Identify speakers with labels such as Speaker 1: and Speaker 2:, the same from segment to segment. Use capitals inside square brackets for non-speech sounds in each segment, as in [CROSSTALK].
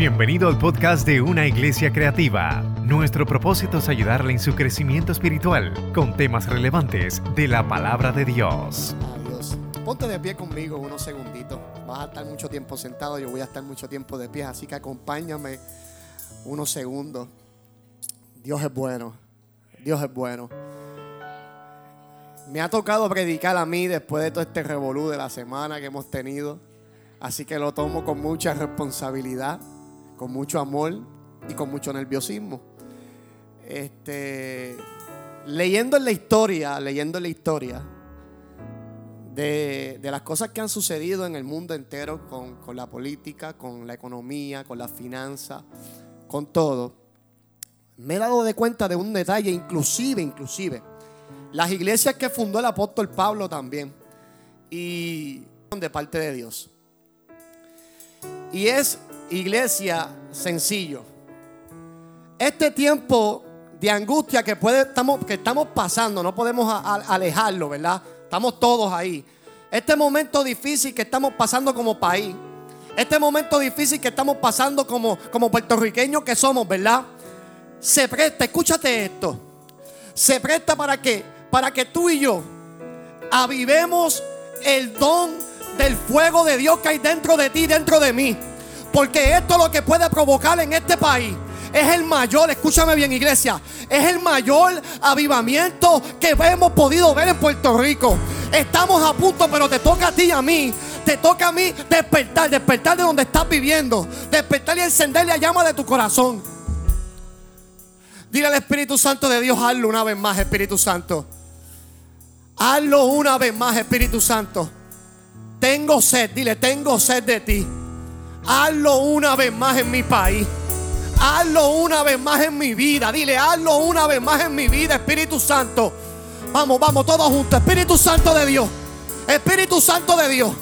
Speaker 1: Bienvenido al podcast de Una Iglesia Creativa. Nuestro propósito es ayudarle en su crecimiento espiritual con temas relevantes de la palabra de Dios.
Speaker 2: Adiós. Ponte de pie conmigo unos segunditos. Vas a estar mucho tiempo sentado, yo voy a estar mucho tiempo de pie, así que acompáñame unos segundos. Dios es bueno. Dios es bueno. Me ha tocado predicar a mí después de todo este revolú de la semana que hemos tenido. Así que lo tomo con mucha responsabilidad, con mucho amor y con mucho nerviosismo. Este, leyendo en la historia, leyendo en la historia de, de las cosas que han sucedido en el mundo entero con, con la política, con la economía, con la finanza, con todo, me he dado de cuenta de un detalle, inclusive, inclusive, las iglesias que fundó el apóstol Pablo también, y de parte de Dios. Y es iglesia sencillo. Este tiempo de angustia que, estamos, pasando, no podemos alejarlo, ¿verdad? Estamos todos ahí. Este momento difícil que estamos pasando como país. Este momento difícil que estamos pasando como, como puertorriqueños que somos, ¿verdad? Se presta, escúchate esto. Se presta para que, para que tú y yo avivemos el don del fuego de Dios que hay dentro de ti, dentro de mí. Porque esto lo que puede provocar en este país es el mayor, escúchame bien iglesia, es el mayor avivamiento que hemos podido ver en Puerto Rico. Estamos a punto, pero te toca a ti y a mí. Te toca a mí despertar, despertar de donde estás viviendo. Despertar y encender la llama de tu corazón. Dile al Espíritu Santo de Dios, hazlo una vez más, Espíritu Santo. Hazlo una vez más, Espíritu Santo. Tengo sed, dile, tengo sed de ti. Hazlo una vez más en mi país. Hazlo una vez más en mi vida. Dile, hazlo una vez más en mi vida, Espíritu Santo. Vamos, vamos, todos juntos. Espíritu Santo de Dios. Espíritu Santo de Dios.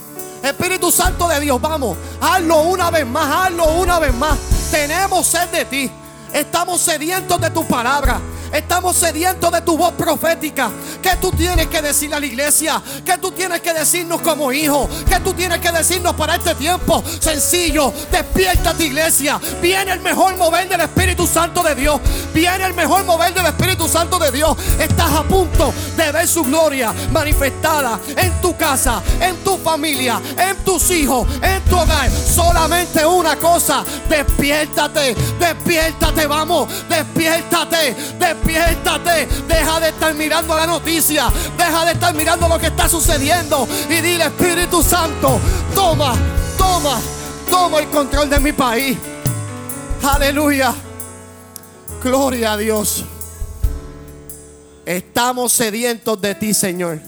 Speaker 2: Espíritu Santo de Dios, vamos. Hazlo una vez más, hazlo una vez más. Tenemos sed de ti. Estamos sedientos de tu palabra. Estamos sedientos de tu voz profética. ¿Qué tú tienes que decirle a la iglesia? ¿Qué tú tienes que decirnos como hijos? ¿Qué tú tienes que decirnos para este tiempo? Sencillo, despierta tu iglesia. Viene el mejor mover del Espíritu Santo de Dios. Viene el mejor mover del Espíritu Santo de Dios. Estás a punto de ver su gloria manifestada en tu casa, en tu familia, en tus hijos, en tu hogar. Solamente una cosa, despiértate, despiértate, vamos, despiértate, despiértate. Deja de estar mirando la noticia, deja de estar mirando lo que está sucediendo y dile Espíritu Santo, toma, toma, toma el control de mi país. Aleluya. Gloria a Dios. Estamos sedientos de ti, Señor.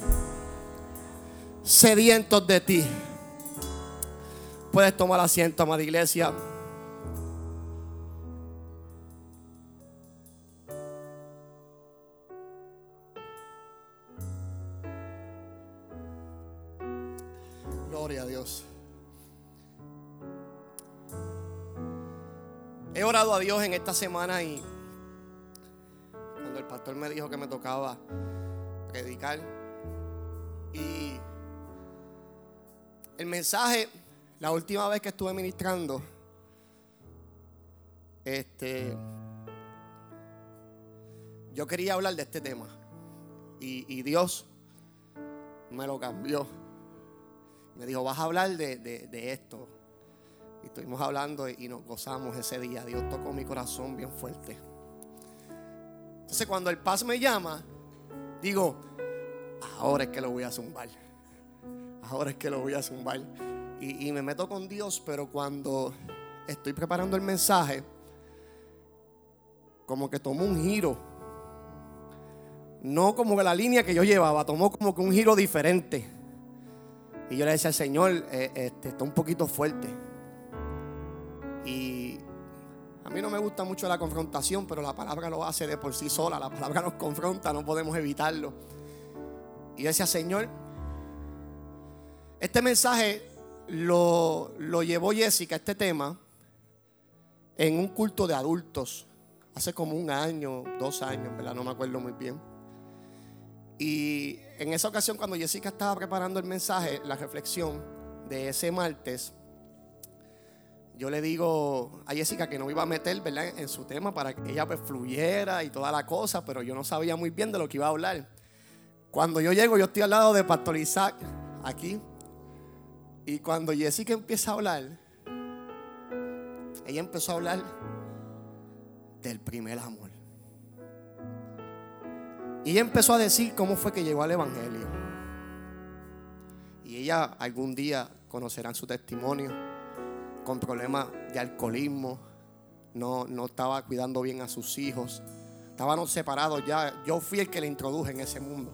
Speaker 2: Sedientos de ti. Puedes tomar asiento, amada iglesia. Gloria a Dios. He orado a Dios en esta semana y cuando el pastor me dijo que me tocaba predicar y el mensaje, la última vez que estuve ministrando, este, yo quería hablar de este tema y, y Dios me lo cambió. Me dijo, vas a hablar de, de- esto. Y estuvimos hablando y nos gozamos ese día. Dios tocó mi corazón bien fuerte. Entonces cuando el paz me llama, digo, ahora es que lo voy a zumbar. Ahora es que lo voy a zumbar. Y, y me meto con Dios, pero cuando estoy preparando el mensaje, como que tomó un giro. No como que la línea que yo llevaba, tomó como que un giro diferente. Y yo le decía al Señor, eh, este, está un poquito fuerte. Y a mí no me gusta mucho la confrontación, pero la palabra lo hace de por sí sola. La palabra nos confronta, no podemos evitarlo. Y yo decía, Señor, este mensaje lo, lo llevó Jessica, este tema, en un culto de adultos. Hace como un año, dos años, ¿verdad? No me acuerdo muy bien. Y en esa ocasión, cuando Jessica estaba preparando el mensaje, la reflexión de ese martes, yo le digo a Jessica que no iba a meter ¿verdad? en su tema para que ella pues, fluyera y toda la cosa, pero yo no sabía muy bien de lo que iba a hablar. Cuando yo llego, yo estoy al lado de Pastor Isaac, aquí, y cuando Jessica empieza a hablar, ella empezó a hablar del primer amor. Y ella empezó a decir cómo fue que llegó al Evangelio. Y ella algún día conocerán su testimonio con problemas de alcoholismo, no, no estaba cuidando bien a sus hijos, estaban separados ya. Yo fui el que le introduje en ese mundo.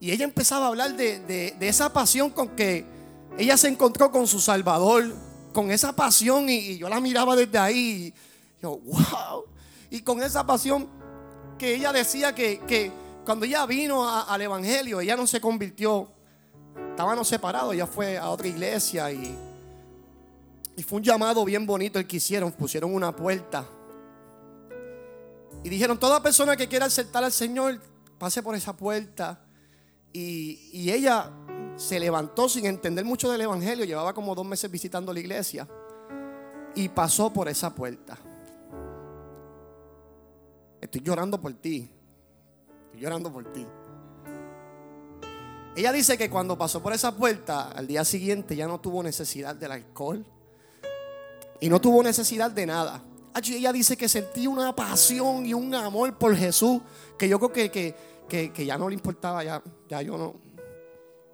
Speaker 2: Y ella empezaba a hablar de, de, esa pasión con que ella se encontró con su Salvador, con esa pasión, y, yo la miraba desde ahí, y yo, wow, y con esa pasión que ella decía que, que cuando ella vino al Evangelio, ella no se convirtió, estábamos separados, ella fue a otra iglesia y y fue un llamado bien bonito el que hicieron. Pusieron una puerta. Y dijeron, toda persona que quiera aceptar al Señor, pase por esa puerta. Y, ella se levantó sin entender mucho del Evangelio. Llevaba como dos meses visitando la iglesia. Y pasó por esa puerta. Estoy llorando por ti. Estoy llorando por ti. Ella dice que cuando pasó por esa puerta, al día siguiente ya no tuvo necesidad del alcohol, y no tuvo necesidad de nada. Ella dice que sentía una pasión y un amor por Jesús que yo creo que, que, ya no le importaba, ya, ya yo no.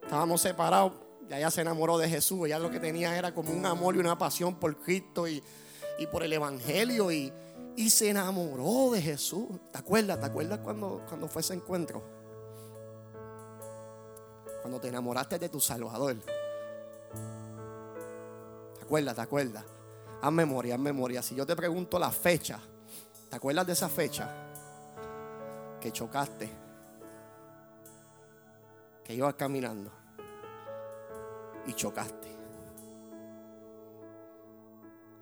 Speaker 2: Estábamos separados, ya ella se enamoró de Jesús, ella lo que tenía era como un amor y una pasión por Cristo y, por el Evangelio y, y, se enamoró de Jesús. ¿Te acuerdas? ¿Te acuerdas cuando, cuando fue ese encuentro? Cuando te enamoraste de tu Salvador. ¿Te acuerdas? ¿Te acuerdas? Haz memoria, haz memoria. Si yo te pregunto la fecha, ¿te acuerdas de esa fecha? Que chocaste. Que ibas caminando. Y chocaste.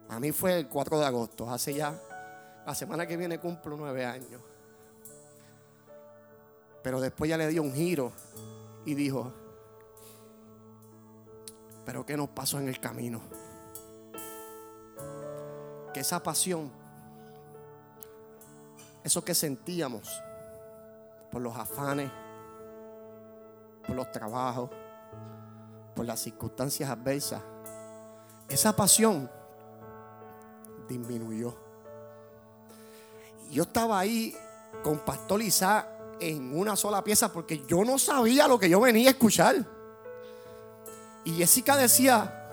Speaker 2: A mí fue el 4 de agosto, hace ya, la semana que viene cumplo nueve años. Pero después ya le dio un giro y dijo, pero ¿qué nos pasó en el camino? que esa pasión, eso que sentíamos por los afanes, por los trabajos, por las circunstancias adversas, esa pasión disminuyó. Yo estaba ahí con Pastor Isaac en una sola pieza porque yo no sabía lo que yo venía a escuchar. Y Jessica decía,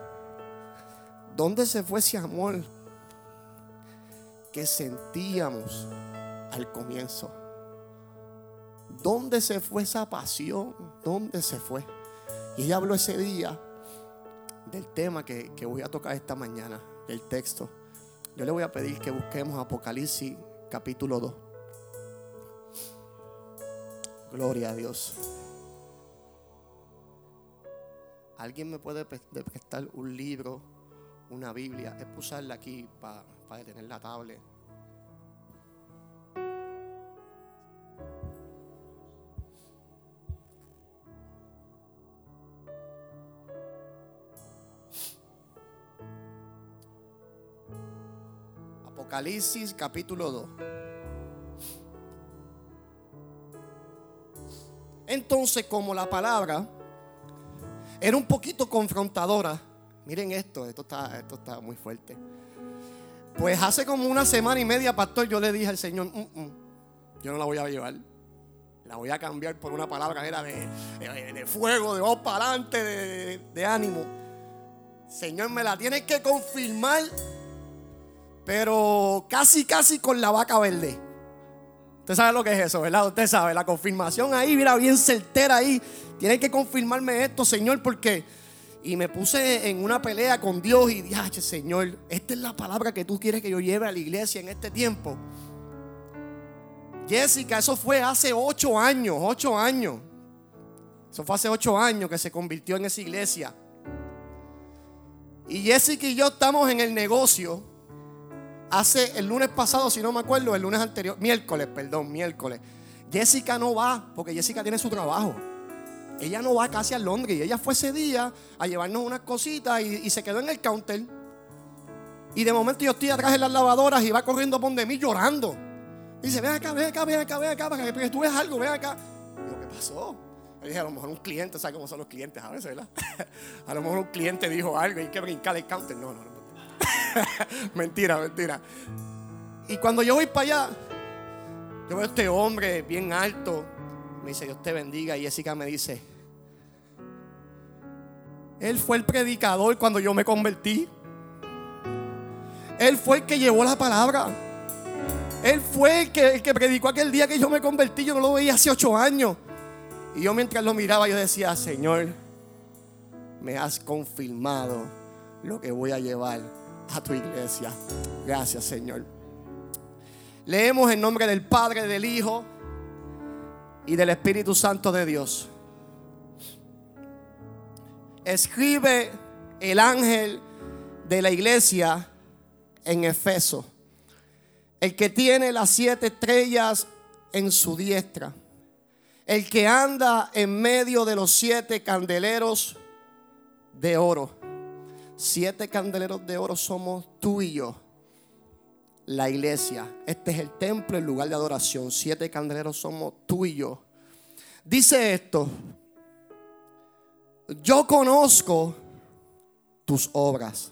Speaker 2: ¿dónde se fue ese amor que sentíamos al comienzo. ¿Dónde se fue esa pasión? ¿Dónde se fue? Y ella habló ese día del tema que, voy a tocar esta mañana, del texto. Yo le voy a pedir que busquemos Apocalipsis capítulo 2. Gloria a Dios. ¿Alguien me puede prestar un libro, una Biblia? Es pusarla aquí para para detener la tablet. Apocalipsis capítulo 2. Entonces, como la palabra era un poquito confrontadora, miren esto, esto está, esto está muy fuerte. Pues hace como una semana y media, pastor, yo le dije al Señor, mm, mm, yo no la voy a llevar. La voy a cambiar por una palabra era de, de, fuego, de voz para adelante, de, de ánimo. Señor, me la tienes que confirmar, pero casi, casi con la vaca verde. Usted sabe lo que es eso, ¿verdad? Usted sabe, la confirmación ahí, mira, bien certera ahí. Tiene que confirmarme esto, Señor, porque y me puse en una pelea con Dios y dije, Señor, esta es la palabra que tú quieres que yo lleve a la iglesia en este tiempo. Jessica, eso fue hace ocho años, ocho años. Eso fue hace ocho años que se convirtió en esa iglesia. Y Jessica y yo estamos en el negocio. Hace el lunes pasado, si no me acuerdo, el lunes anterior, miércoles, perdón, miércoles. Jessica no va porque Jessica tiene su trabajo. Ella no va casi a Londres. Ella fue ese día a llevarnos unas cositas y, se quedó en el counter. Y de momento yo estoy atrás en las lavadoras y va corriendo por de mí llorando. dice, ven acá, ven acá, ven acá, ven acá, para que tú ves algo, ven acá. Digo, ¿qué pasó? Le dije, a lo mejor un cliente, ¿sabes cómo son los clientes a veces, verdad? [LAUGHS] a lo mejor un cliente dijo algo y hay que brincar el counter. No, no, no. [LAUGHS] mentira, mentira. Y cuando yo voy para allá, yo veo a este hombre bien alto. Me dice, Dios te bendiga. Y Jessica me dice, Él fue el predicador cuando yo me convertí. Él fue el que llevó la palabra. Él fue el que, que predicó aquel día que yo me convertí. Yo no lo veía hace ocho años. Y yo mientras lo miraba, yo decía, Señor, me has confirmado lo que voy a llevar a tu iglesia. Gracias, Señor. Leemos en nombre del Padre, del Hijo y del Espíritu Santo de Dios. Escribe el ángel de la iglesia en Efeso, el que tiene las siete estrellas en su diestra, el que anda en medio de los siete candeleros de oro. Siete candeleros de oro somos tú y yo, la iglesia. Este es el templo, el lugar de adoración. Siete candeleros somos tú y yo. Dice esto, yo conozco tus obras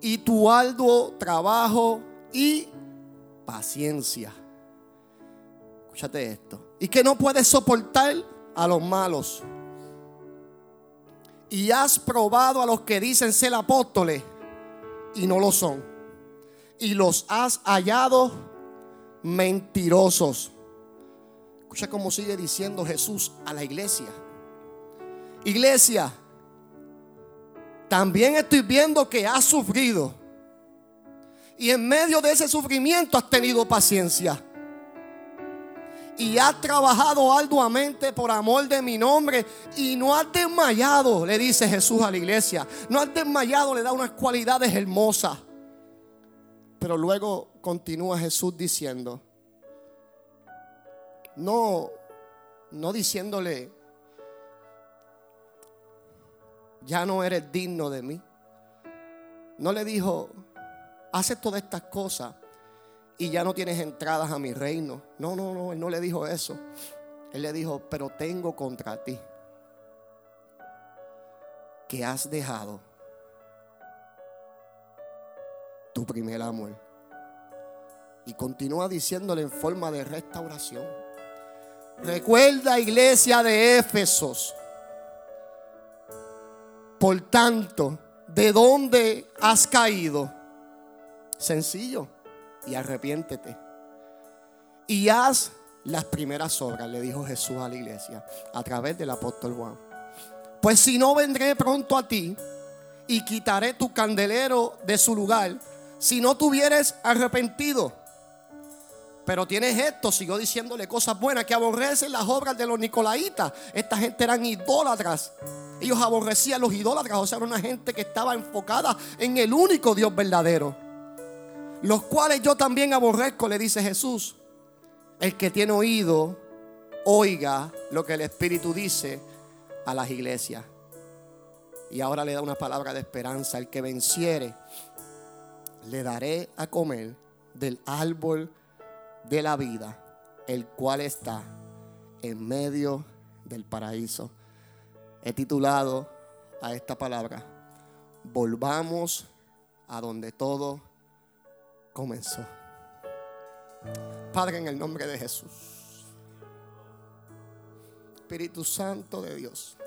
Speaker 2: y tu arduo trabajo y paciencia. Escúchate esto. Y que no puedes soportar a los malos y has probado a los que dicen ser apóstoles y no lo son. Y los has hallado mentirosos. Escucha cómo sigue diciendo Jesús a la iglesia. Iglesia, también estoy viendo que has sufrido. Y en medio de ese sufrimiento has tenido paciencia y has trabajado arduamente por amor de mi nombre y no has desmayado, le dice Jesús a la iglesia. No has desmayado, le da unas cualidades hermosas. Pero luego continúa Jesús diciendo, no, no diciéndole, ya no eres digno de mí. No le dijo, hace todas estas cosas y ya no tienes entradas a mi reino. No, no, no, él no le dijo eso. Él le dijo, pero tengo contra ti que has dejado tu primer amor. Y continúa diciéndole en forma de restauración. Recuerda, iglesia de Éfesos. Por tanto, ¿de dónde has caído? Sencillo y arrepiéntete. Y haz las primeras obras, le dijo Jesús a la iglesia a través del apóstol Juan. Pues si no vendré pronto a ti y quitaré tu candelero de su lugar, si no tuvieres arrepentido. Pero tienes esto, siguió diciéndole cosas buenas, que aborrecen las obras de los nicolaitas. Esta gente eran idólatras. Ellos aborrecían los idólatras, o sea, era una gente que estaba enfocada en el único Dios verdadero los cuales yo también aborrezco, le dice Jesús. El que tiene oído, oiga lo que el Espíritu dice a las iglesias. Y ahora le da una palabra de esperanza. El que venciere, le daré a comer del árbol de la vida, el cual está en medio del paraíso. He titulado a esta palabra, volvamos a donde todo comenzó. Padre, en el nombre de Jesús. Espíritu Santo de Dios.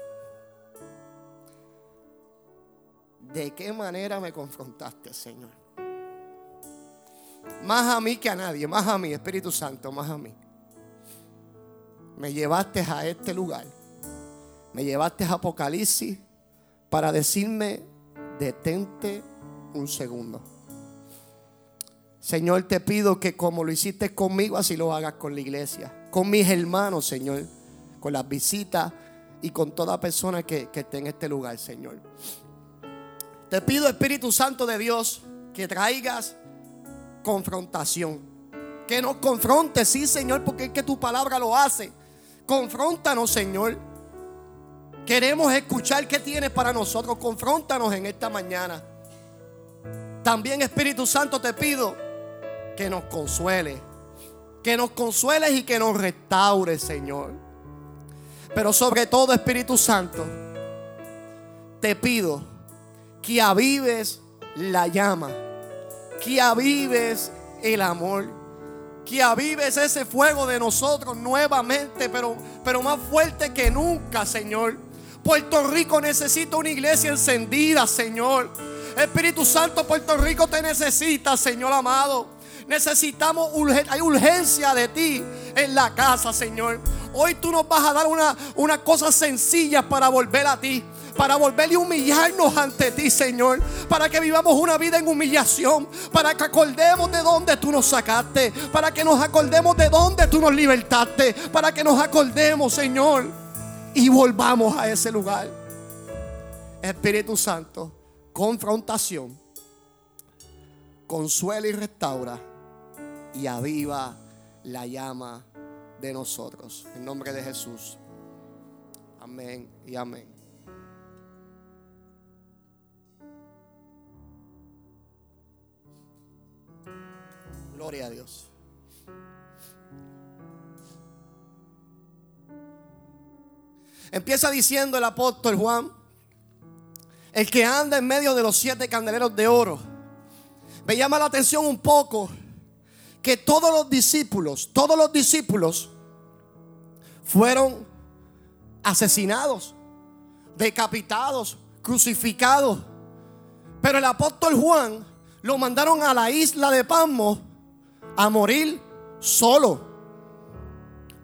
Speaker 2: ¿De qué manera me confrontaste, Señor? Más a mí que a nadie, más a mí, Espíritu Santo, más a mí. Me llevaste a este lugar. Me llevaste a Apocalipsis para decirme, detente un segundo. Señor, te pido que como lo hiciste conmigo, así lo hagas con la iglesia, con mis hermanos, Señor, con las visitas y con toda persona que, esté en este lugar, Señor. Te pido, Espíritu Santo de Dios, que traigas confrontación. Que nos confrontes, sí, Señor, porque es que tu palabra lo hace. Confróntanos, Señor. Queremos escuchar qué tienes para nosotros. Confróntanos en esta mañana. También Espíritu Santo te pido que nos consuele. Que nos consueles y que nos restaure, Señor. Pero sobre todo, Espíritu Santo, te pido que avives la llama. Que avives el amor. Que avives ese fuego de nosotros nuevamente, pero, pero más fuerte que nunca, Señor. Puerto Rico necesita una iglesia encendida, Señor. Espíritu Santo, Puerto Rico te necesita, Señor amado. Necesitamos, hay urgencia de ti en la casa, Señor. Hoy tú nos vas a dar una, una cosa sencilla para volver a ti para volver y humillarnos ante ti, Señor. Para que vivamos una vida en humillación. Para que acordemos de dónde tú nos sacaste. Para que nos acordemos de dónde tú nos libertaste. Para que nos acordemos, Señor. Y volvamos a ese lugar. Espíritu Santo, confrontación. Consuela y restaura. Y aviva la llama de nosotros. En nombre de Jesús. Amén y amén. Gloria a Dios. Empieza diciendo el apóstol Juan, el que anda en medio de los siete candeleros de oro. Me llama la atención un poco que todos los discípulos, todos los discípulos fueron asesinados, decapitados, crucificados. Pero el apóstol Juan lo mandaron a la isla de Pasmo a morir solo.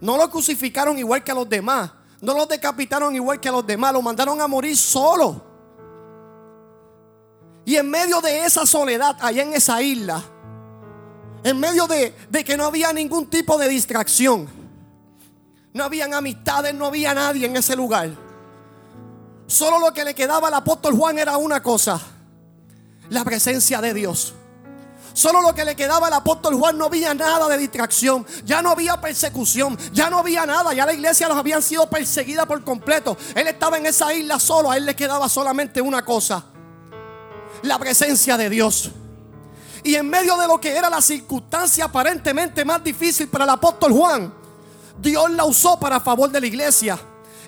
Speaker 2: No lo crucificaron igual que a los demás. No lo decapitaron igual que a los demás. Lo mandaron a morir solo. Y en medio de esa soledad, allá en esa isla, en medio de, de que no había ningún tipo de distracción, no habían amistades, no había nadie en ese lugar. Solo lo que le quedaba al apóstol Juan era una cosa, la presencia de Dios. Solo lo que le quedaba al apóstol Juan no había nada de distracción, ya no había persecución, ya no había nada, ya la iglesia los habían sido perseguida por completo. Él estaba en esa isla solo, a él le quedaba solamente una cosa, la presencia de Dios. Y en medio de lo que era la circunstancia aparentemente más difícil para el apóstol Juan, Dios la usó para favor de la iglesia.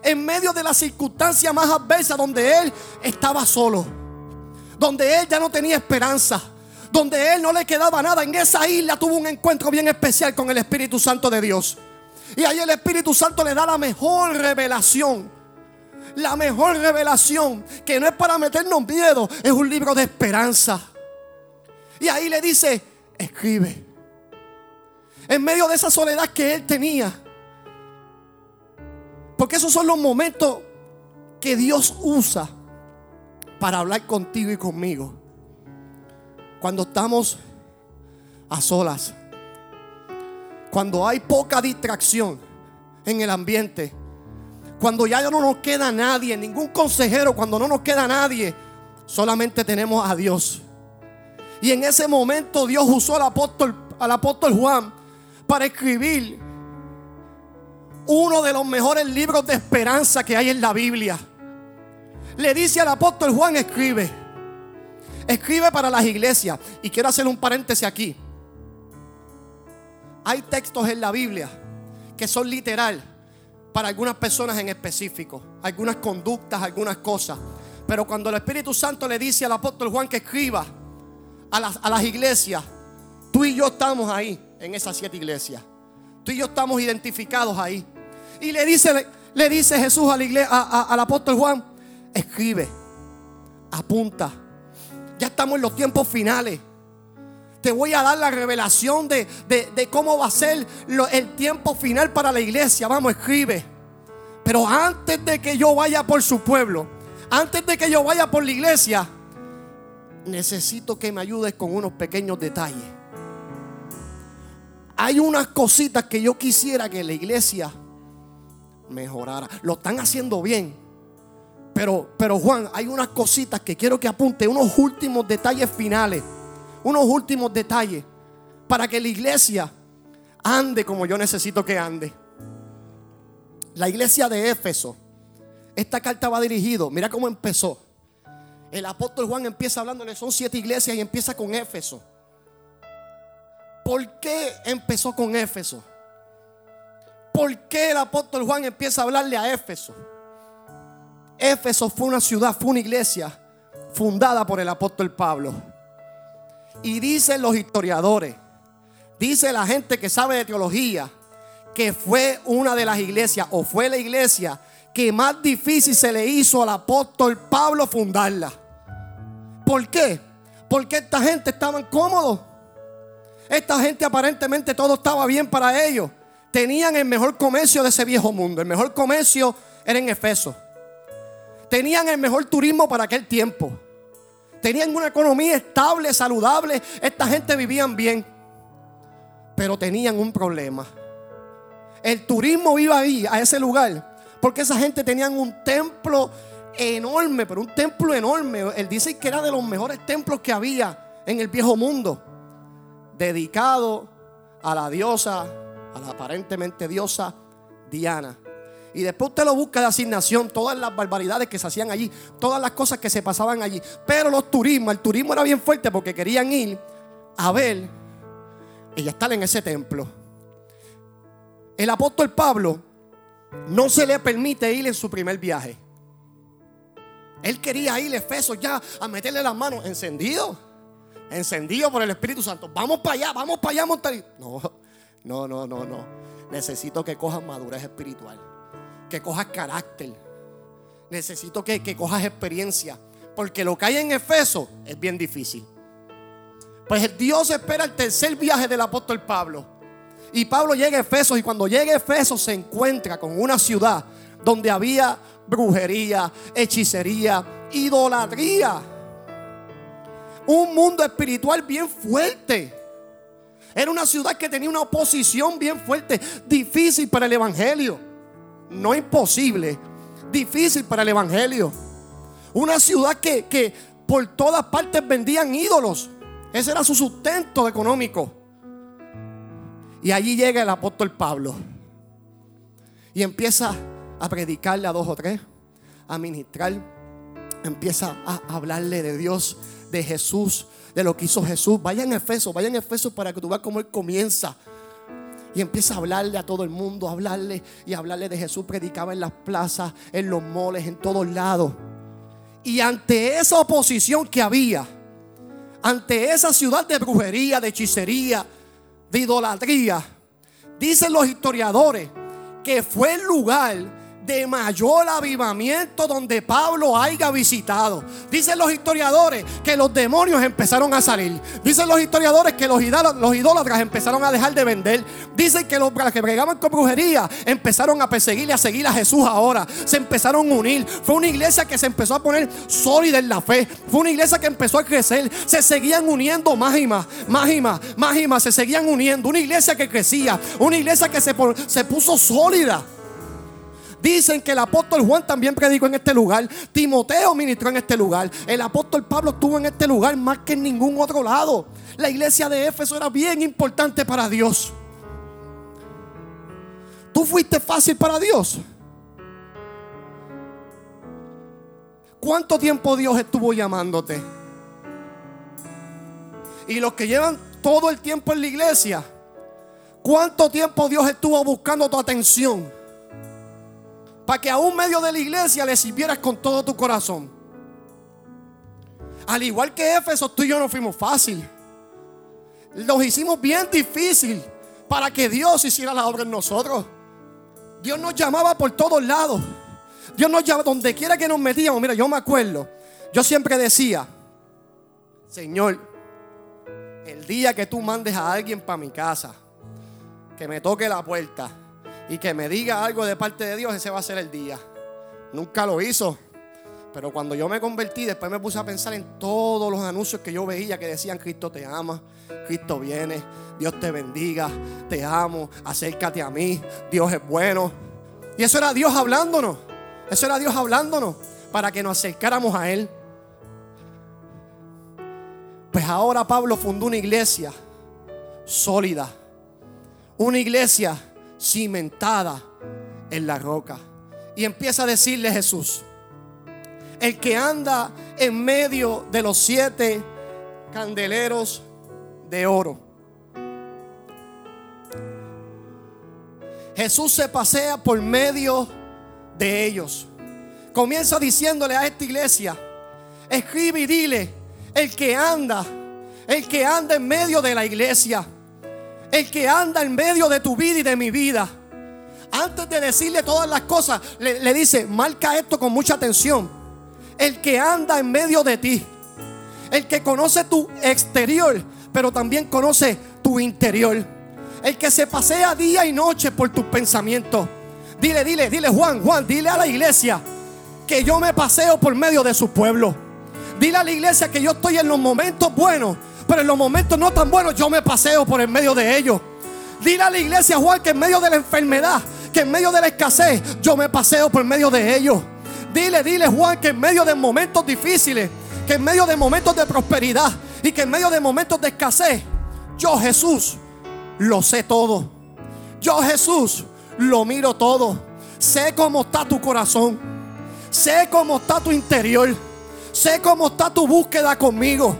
Speaker 2: En medio de la circunstancia más adversa donde él estaba solo, donde él ya no tenía esperanza donde él no le quedaba nada. En esa isla tuvo un encuentro bien especial con el Espíritu Santo de Dios. Y ahí el Espíritu Santo le da la mejor revelación. La mejor revelación, que no es para meternos miedo, es un libro de esperanza. Y ahí le dice, escribe. En medio de esa soledad que él tenía. Porque esos son los momentos que Dios usa para hablar contigo y conmigo. Cuando estamos a solas. Cuando hay poca distracción en el ambiente. Cuando ya no nos queda nadie, ningún consejero, cuando no nos queda nadie, solamente tenemos a Dios. Y en ese momento Dios usó al apóstol, al apóstol Juan para escribir uno de los mejores libros de esperanza que hay en la Biblia. Le dice al apóstol Juan, escribe. Escribe para las iglesias. Y quiero hacer un paréntesis aquí. Hay textos en la Biblia que son literal para algunas personas en específico. Algunas conductas, algunas cosas. Pero cuando el Espíritu Santo le dice al apóstol Juan que escriba a las, a las iglesias, tú y yo estamos ahí, en esas siete iglesias. Tú y yo estamos identificados ahí. Y le dice, le dice Jesús a iglesia, al apóstol Juan, escribe, apunta ya estamos en los tiempos finales. Te voy a dar la revelación de, cómo va a ser el tiempo final para la iglesia. Vamos, escribe. Pero antes de que yo vaya por su pueblo, antes de que yo vaya por la iglesia, necesito que me ayudes con unos pequeños detalles. Hay unas cositas que yo quisiera que la iglesia mejorara. Lo están haciendo bien. Pero, pero Juan, hay unas cositas que quiero que apunte, unos últimos detalles finales, unos últimos detalles para que la iglesia ande como yo necesito que ande. La iglesia de Éfeso, esta carta va dirigido, mira cómo empezó. El apóstol Juan empieza hablándole, son siete iglesias y empieza con Éfeso. ¿Por qué empezó con Éfeso? ¿Por qué el apóstol Juan empieza a hablarle a Éfeso? Éfeso fue una ciudad, fue una iglesia fundada por el apóstol Pablo. Y dicen los historiadores, dice la gente que sabe de teología, que fue una de las iglesias o fue la iglesia que más difícil se le hizo al apóstol Pablo fundarla. ¿Por qué? Porque esta gente estaba cómodos. Esta gente aparentemente todo estaba bien para ellos. Tenían el mejor comercio de ese viejo mundo. El mejor comercio era en Efeso. Tenían el mejor turismo para aquel tiempo. Tenían una economía estable, saludable. Esta gente vivían bien. Pero tenían un problema. El turismo iba ahí, a ese lugar, porque esa gente tenían un templo enorme, pero un templo enorme. Él dice que era de los mejores templos que había en el viejo mundo. Dedicado a la diosa, a la aparentemente diosa Diana. Y después usted lo busca de asignación, todas las barbaridades que se hacían allí, todas las cosas que se pasaban allí. Pero los turismos, el turismo era bien fuerte porque querían ir a ver y estar en ese templo. El apóstol Pablo no se le permite ir en su primer viaje. Él quería ir a Efeso ya a meterle las manos encendido, encendido por el Espíritu Santo. Vamos para allá, vamos para allá, montar. No, no, no, no, no. Necesito que cojas madurez espiritual, que cojas carácter. Necesito que, que cojas experiencia, porque lo que hay en Efeso es bien difícil. Pues Dios espera el tercer viaje del apóstol Pablo. Y Pablo llega a Efeso y cuando llega a Efeso se encuentra con una ciudad donde había brujería, hechicería, idolatría. Un mundo espiritual bien fuerte. Era una ciudad que tenía una oposición bien fuerte, difícil para el Evangelio. No imposible, difícil para el Evangelio. Una ciudad que, que por todas partes vendían ídolos. Ese era su sustento económico. Y allí llega el apóstol Pablo. Y empieza a predicarle a dos o tres, a ministrar. Empieza a hablarle de Dios, de Jesús, de lo que hizo Jesús. Vayan a Efeso, vayan a Efeso para que tú veas cómo Él comienza. Y empieza a hablarle a todo el mundo, a hablarle y hablarle de Jesús. Predicaba en las plazas, en los moles, en todos lados. Y ante esa oposición que había, ante esa ciudad de brujería, de hechicería, de idolatría. Dicen los historiadores que fue el lugar de mayor avivamiento donde Pablo haya visitado. Dicen los historiadores que los demonios empezaron a salir. Dicen los historiadores que los, idólatras empezaron a dejar de vender. Dicen que los que bregaban con brujería empezaron a perseguirle, a seguir a Jesús ahora. Se empezaron a unir. Fue una iglesia que se empezó a poner sólida en la fe. Fue una iglesia que empezó a crecer. Se seguían uniendo más y más, más y más, más y más. Se seguían uniendo. Una iglesia que crecía. Una iglesia que se, se puso sólida. Dicen que el apóstol Juan también predicó en este lugar. Timoteo ministró en este lugar. El apóstol Pablo estuvo en este lugar más que en ningún otro lado. La iglesia de Éfeso era bien importante para Dios. ¿Tú fuiste fácil para Dios? ¿Cuánto tiempo Dios estuvo llamándote? Y los que llevan todo el tiempo en la iglesia, ¿cuánto tiempo Dios estuvo buscando tu atención? Para que aún medio de la iglesia le sirvieras con todo tu corazón. Al igual que Éfeso, tú y yo no fuimos fácil. Los hicimos bien difícil para que Dios hiciera la obra en nosotros. Dios nos llamaba por todos lados. Dios nos llamaba donde quiera que nos metíamos. Mira, yo me acuerdo. Yo siempre decía, Señor, el día que tú mandes a alguien para mi casa, que me toque la puerta y que me diga algo de parte de Dios, ese va a ser el día. Nunca lo hizo. Pero cuando yo me convertí, después me puse a pensar en todos los anuncios que yo veía que decían, Cristo te ama, Cristo viene, Dios te bendiga, te amo, acércate a mí, Dios es bueno. Y eso era Dios hablándonos. Eso era Dios hablándonos para que nos acercáramos a Él. Pues ahora Pablo fundó una iglesia sólida. Una iglesia cimentada en la roca. Y empieza a decirle Jesús, el que anda en medio de los siete candeleros de oro. Jesús se pasea por medio de ellos. Comienza diciéndole a esta iglesia, escribe y dile, el que anda, el que anda en medio de la iglesia, el que anda en medio de tu vida y de mi vida. Antes de decirle todas las cosas, le, dice, marca esto con mucha atención. El que anda en medio de ti, el que conoce tu exterior, pero también conoce tu interior. El que se pasea día y noche por tus pensamientos. Dile, dile, dile Juan, Juan, dile a la iglesia que yo me paseo por medio de su pueblo. Dile a la iglesia que yo estoy en los momentos buenos, pero en los momentos no tan buenos yo me paseo por el medio de ellos. Dile a la iglesia, Juan, que en medio de la enfermedad, que en medio de la escasez, yo me paseo por medio de ellos. Dile, dile, Juan, que en medio de momentos difíciles, que en medio de momentos de prosperidad y que en medio de momentos de escasez, yo Jesús lo sé todo. Yo Jesús lo miro todo. Sé cómo está tu corazón. Sé cómo está tu interior. Sé cómo está tu búsqueda conmigo.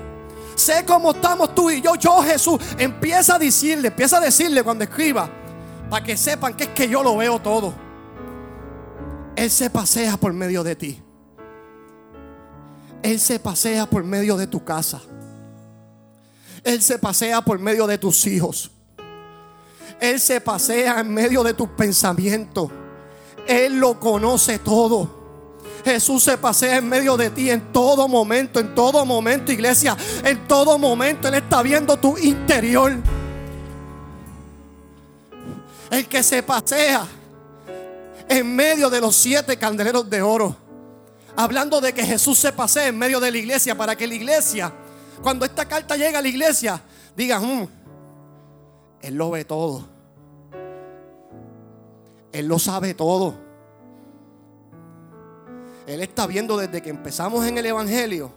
Speaker 2: Sé cómo estamos tú y yo. Yo Jesús. Empieza a decirle, empieza a decirle cuando escriba. Para que sepan que es que yo lo veo todo. Él se pasea por medio de ti. Él se pasea por medio de tu casa. Él se pasea por medio de tus hijos. Él se pasea en medio de tus pensamientos. Él lo conoce todo. Jesús se pasea en medio de ti en todo momento, en todo momento, iglesia. En todo momento Él está viendo tu interior. El que se pasea en medio de los siete candeleros de oro. Hablando de que Jesús se pasea en medio de la iglesia para que la iglesia, cuando esta carta llega a la iglesia, diga, mm, Él lo ve todo. Él lo sabe todo. Él está viendo desde que empezamos en el Evangelio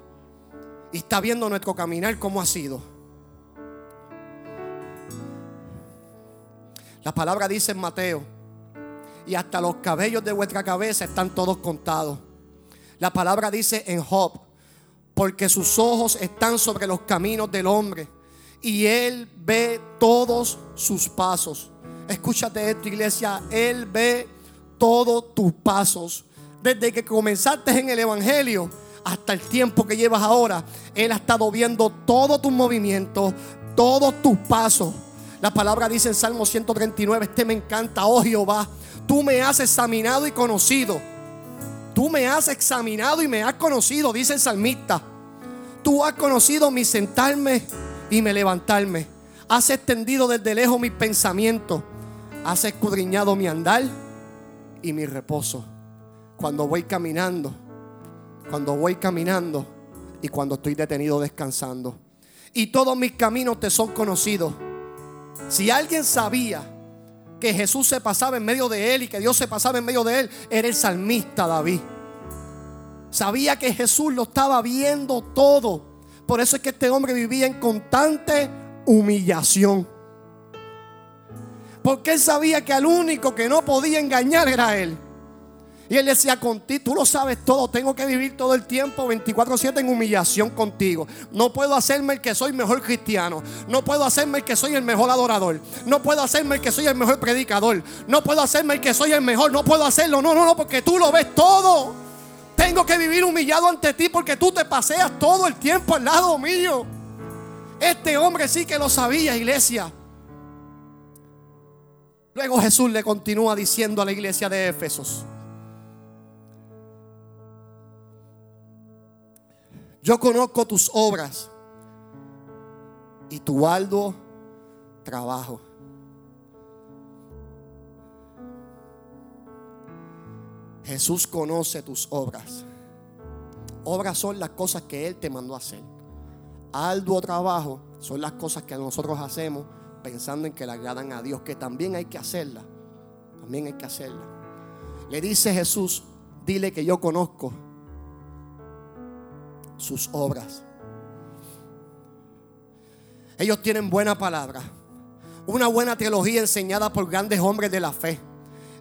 Speaker 2: y está viendo nuestro caminar cómo ha sido. La palabra dice en Mateo, y hasta los cabellos de vuestra cabeza están todos contados. La palabra dice en Job, porque sus ojos están sobre los caminos del hombre y él ve todos sus pasos. Escúchate esto, iglesia, él ve todos tus pasos. Desde que comenzaste en el Evangelio hasta el tiempo que llevas ahora, Él ha estado viendo todos tus movimientos, todos tus pasos. La palabra dice en Salmo 139, este me encanta, oh Jehová, tú me has examinado y conocido. Tú me has examinado y me has conocido, dice el salmista. Tú has conocido mi sentarme y me levantarme. Has extendido desde lejos mis pensamientos. Has escudriñado mi andar y mi reposo. Cuando voy caminando, cuando voy caminando y cuando estoy detenido descansando. Y todos mis caminos te son conocidos. Si alguien sabía que Jesús se pasaba en medio de él y que Dios se pasaba en medio de él, era el salmista David. Sabía que Jesús lo estaba viendo todo. Por eso es que este hombre vivía en constante humillación. Porque él sabía que al único que no podía engañar era él. Y él decía, contigo, tú lo sabes todo, tengo que vivir todo el tiempo 24/7 en humillación contigo. No puedo hacerme el que soy mejor cristiano. No puedo hacerme el que soy el mejor adorador. No puedo hacerme el que soy el mejor predicador. No puedo hacerme el que soy el mejor. No puedo hacerlo. No, no, no, porque tú lo ves todo. Tengo que vivir humillado ante ti porque tú te paseas todo el tiempo al lado mío. Este hombre sí que lo sabía, iglesia. Luego Jesús le continúa diciendo a la iglesia de Éfesos. Yo conozco tus obras y tu arduo trabajo. Jesús conoce tus obras. Obras son las cosas que Él te mandó a hacer. Arduo trabajo son las cosas que nosotros hacemos pensando en que le agradan a Dios, que también hay que hacerla. También hay que hacerla. Le dice Jesús, dile que yo conozco sus obras. Ellos tienen buena palabra, una buena teología enseñada por grandes hombres de la fe.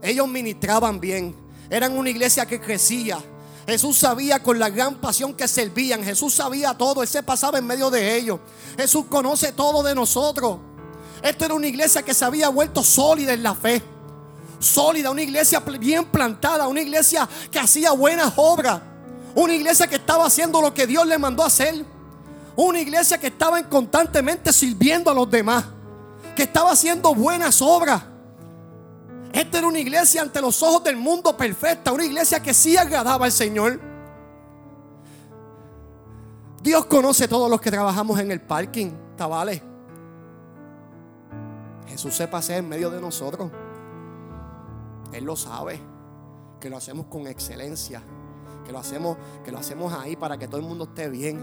Speaker 2: Ellos ministraban bien, eran una iglesia que crecía, Jesús sabía con la gran pasión que servían. Jesús sabía todo. Él se pasaba en medio de ellos. Jesús conoce todo de nosotros. Esto era una iglesia que se había vuelto sólida en la fe. Sólida, una iglesia bien plantada, una iglesia que hacía buenas obras. Una iglesia que estaba haciendo lo que Dios le mandó hacer. Una iglesia que estaba constantemente sirviendo a los demás. Que estaba haciendo buenas obras. Esta era una iglesia ante los ojos del mundo perfecta. Una iglesia que sí agradaba al Señor. Dios conoce a todos los que trabajamos en el parking, tabales. Jesús se pasea en medio de nosotros. Él lo sabe. Que lo hacemos con excelencia. Que lo hacemos, que lo hacemos ahí para que todo el mundo esté bien.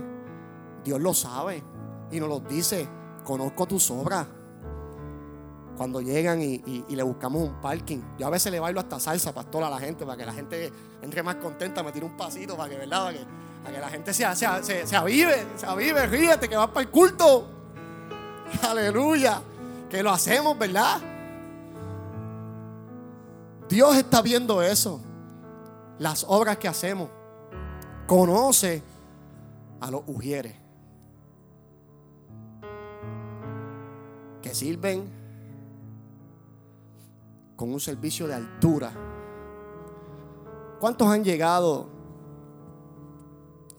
Speaker 2: Dios lo sabe. Y nos lo dice. Conozco tus obras. Cuando llegan y, le buscamos un parking. Yo a veces le bailo hasta salsa, pastor, a la gente, para que la gente entre más contenta, me tire un pasito, para que, ¿verdad? Para que, la gente se, se, se avive, se avive, ríete, que va para el culto. Aleluya. Que lo hacemos, ¿verdad? Dios está viendo eso. Las obras que hacemos. Conoce a los ujieres. Que sirven con un servicio de altura. ¿Cuántos han llegado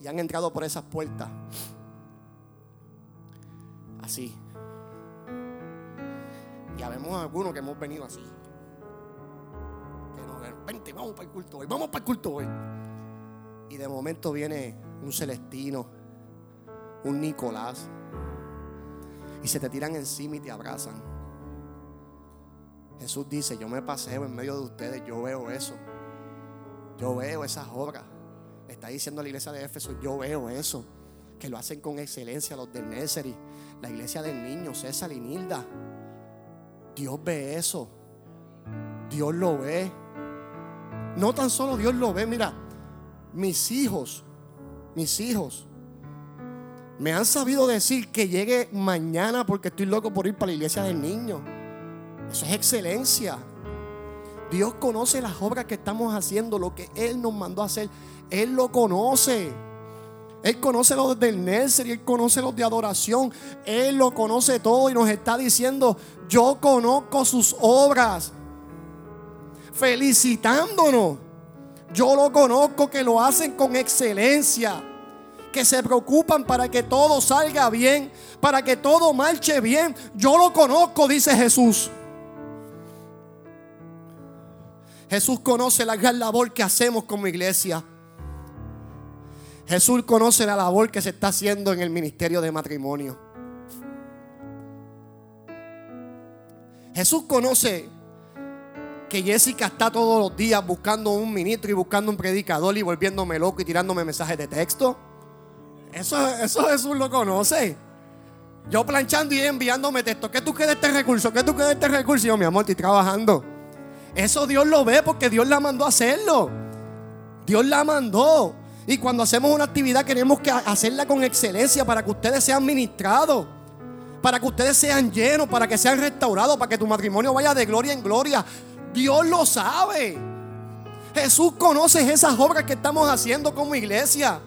Speaker 2: y han entrado por esas puertas? Así. Ya vemos algunos que hemos venido así. Vente, vamos para el culto hoy, vamos para el culto hoy. Y de momento viene un Celestino, un Nicolás. Y se te tiran encima y te abrazan. Jesús dice, yo me paseo en medio de ustedes, yo veo eso. Yo veo esas obras. Está diciendo la iglesia de Éfeso, yo veo eso. Que lo hacen con excelencia los del Nursery. La iglesia del niño, César y Nilda. Dios ve eso. Dios lo ve. No tan solo Dios lo ve, mira, mis hijos, mis hijos, me han sabido decir que llegue mañana porque estoy loco por ir para la iglesia del niño. Eso es excelencia. Dios conoce las obras que estamos haciendo, lo que Él nos mandó a hacer. Él lo conoce. Él conoce los del nursery, Él conoce los de adoración, Él lo conoce todo y nos está diciendo, yo conozco sus obras, felicitándonos. Yo lo conozco que lo hacen con excelencia, que se preocupan para que todo salga bien, para que todo marche bien. Yo lo conozco, dice Jesús. Jesús conoce la gran labor que hacemos como iglesia. Jesús conoce la labor que se está haciendo en el ministerio de matrimonio. Jesús conoce que Jessica está todos los días buscando un ministro y buscando un predicador y volviéndome loco y tirándome mensajes de texto. Eso, eso Jesús lo conoce. Yo planchando y enviándome texto. ¿Qué tú quieres este recurso? ¿Qué tú quieres este recurso? Y yo, mi amor, estoy trabajando. Eso Dios lo ve porque Dios la mandó a hacerlo. Dios la mandó. Y cuando hacemos una actividad queremos que hacerla con excelencia para que ustedes sean ministrados, para que ustedes sean llenos, para que sean restaurados, para que tu matrimonio vaya de gloria en gloria. Dios lo sabe. Jesús conoce esas obras que estamos haciendo como iglesia.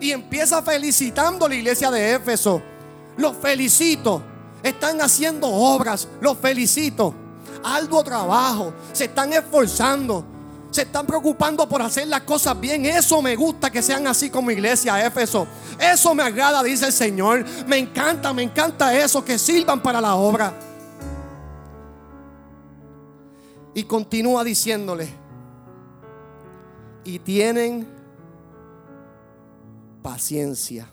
Speaker 2: Y empieza felicitando a la iglesia de Éfeso. Los felicito. Están haciendo obras. Los felicito. Algo trabajo. Se están esforzando se están preocupando por hacer las cosas bien. Eso me gusta que sean así como iglesia Éfeso. Eso me agrada, dice el Señor. Me encanta, me encanta eso, que sirvan para la obra. Y continúa diciéndole, y tienen paciencia.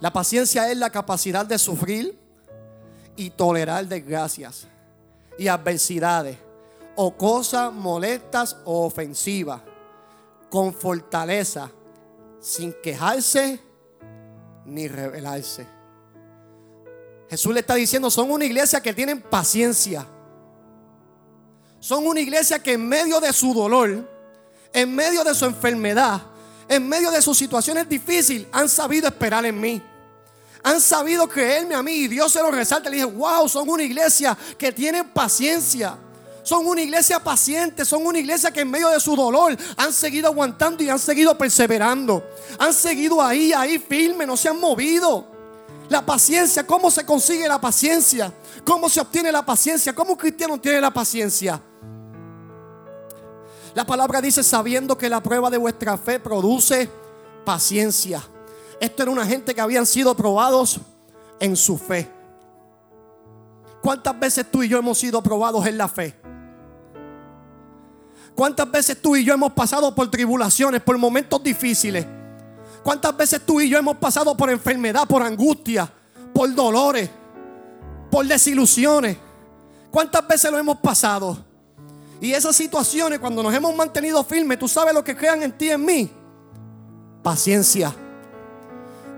Speaker 2: La paciencia es la capacidad de sufrir y tolerar desgracias y adversidades o cosas molestas o ofensivas con fortaleza, sin quejarse ni rebelarse. Jesús le está diciendo, son una iglesia que tienen paciencia. Son una iglesia que en medio de su dolor, en medio de su enfermedad, en medio de sus situaciones difíciles, han sabido esperar en mí han sabido creerme a mí y Dios se lo resalta. Le dije, wow, son una iglesia que tiene paciencia. Son una iglesia paciente, son una iglesia que en medio de su dolor han seguido aguantando y han seguido perseverando. Han seguido ahí, ahí firme, no se han movido. La paciencia, ¿cómo se consigue la paciencia? ¿Cómo se obtiene la paciencia? ¿Cómo un cristiano tiene la paciencia? La palabra dice, sabiendo que la prueba de vuestra fe produce paciencia. Esto era una gente que habían sido probados en su fe. ¿Cuántas veces tú y yo hemos sido probados en la fe? ¿Cuántas veces tú y yo hemos pasado por tribulaciones, por momentos difíciles? ¿Cuántas veces tú y yo hemos pasado por enfermedad, por angustia, por dolores, por desilusiones? ¿Cuántas veces lo hemos pasado? Y esas situaciones, cuando nos hemos mantenido firmes, tú sabes lo que crean en ti y en mí. Paciencia.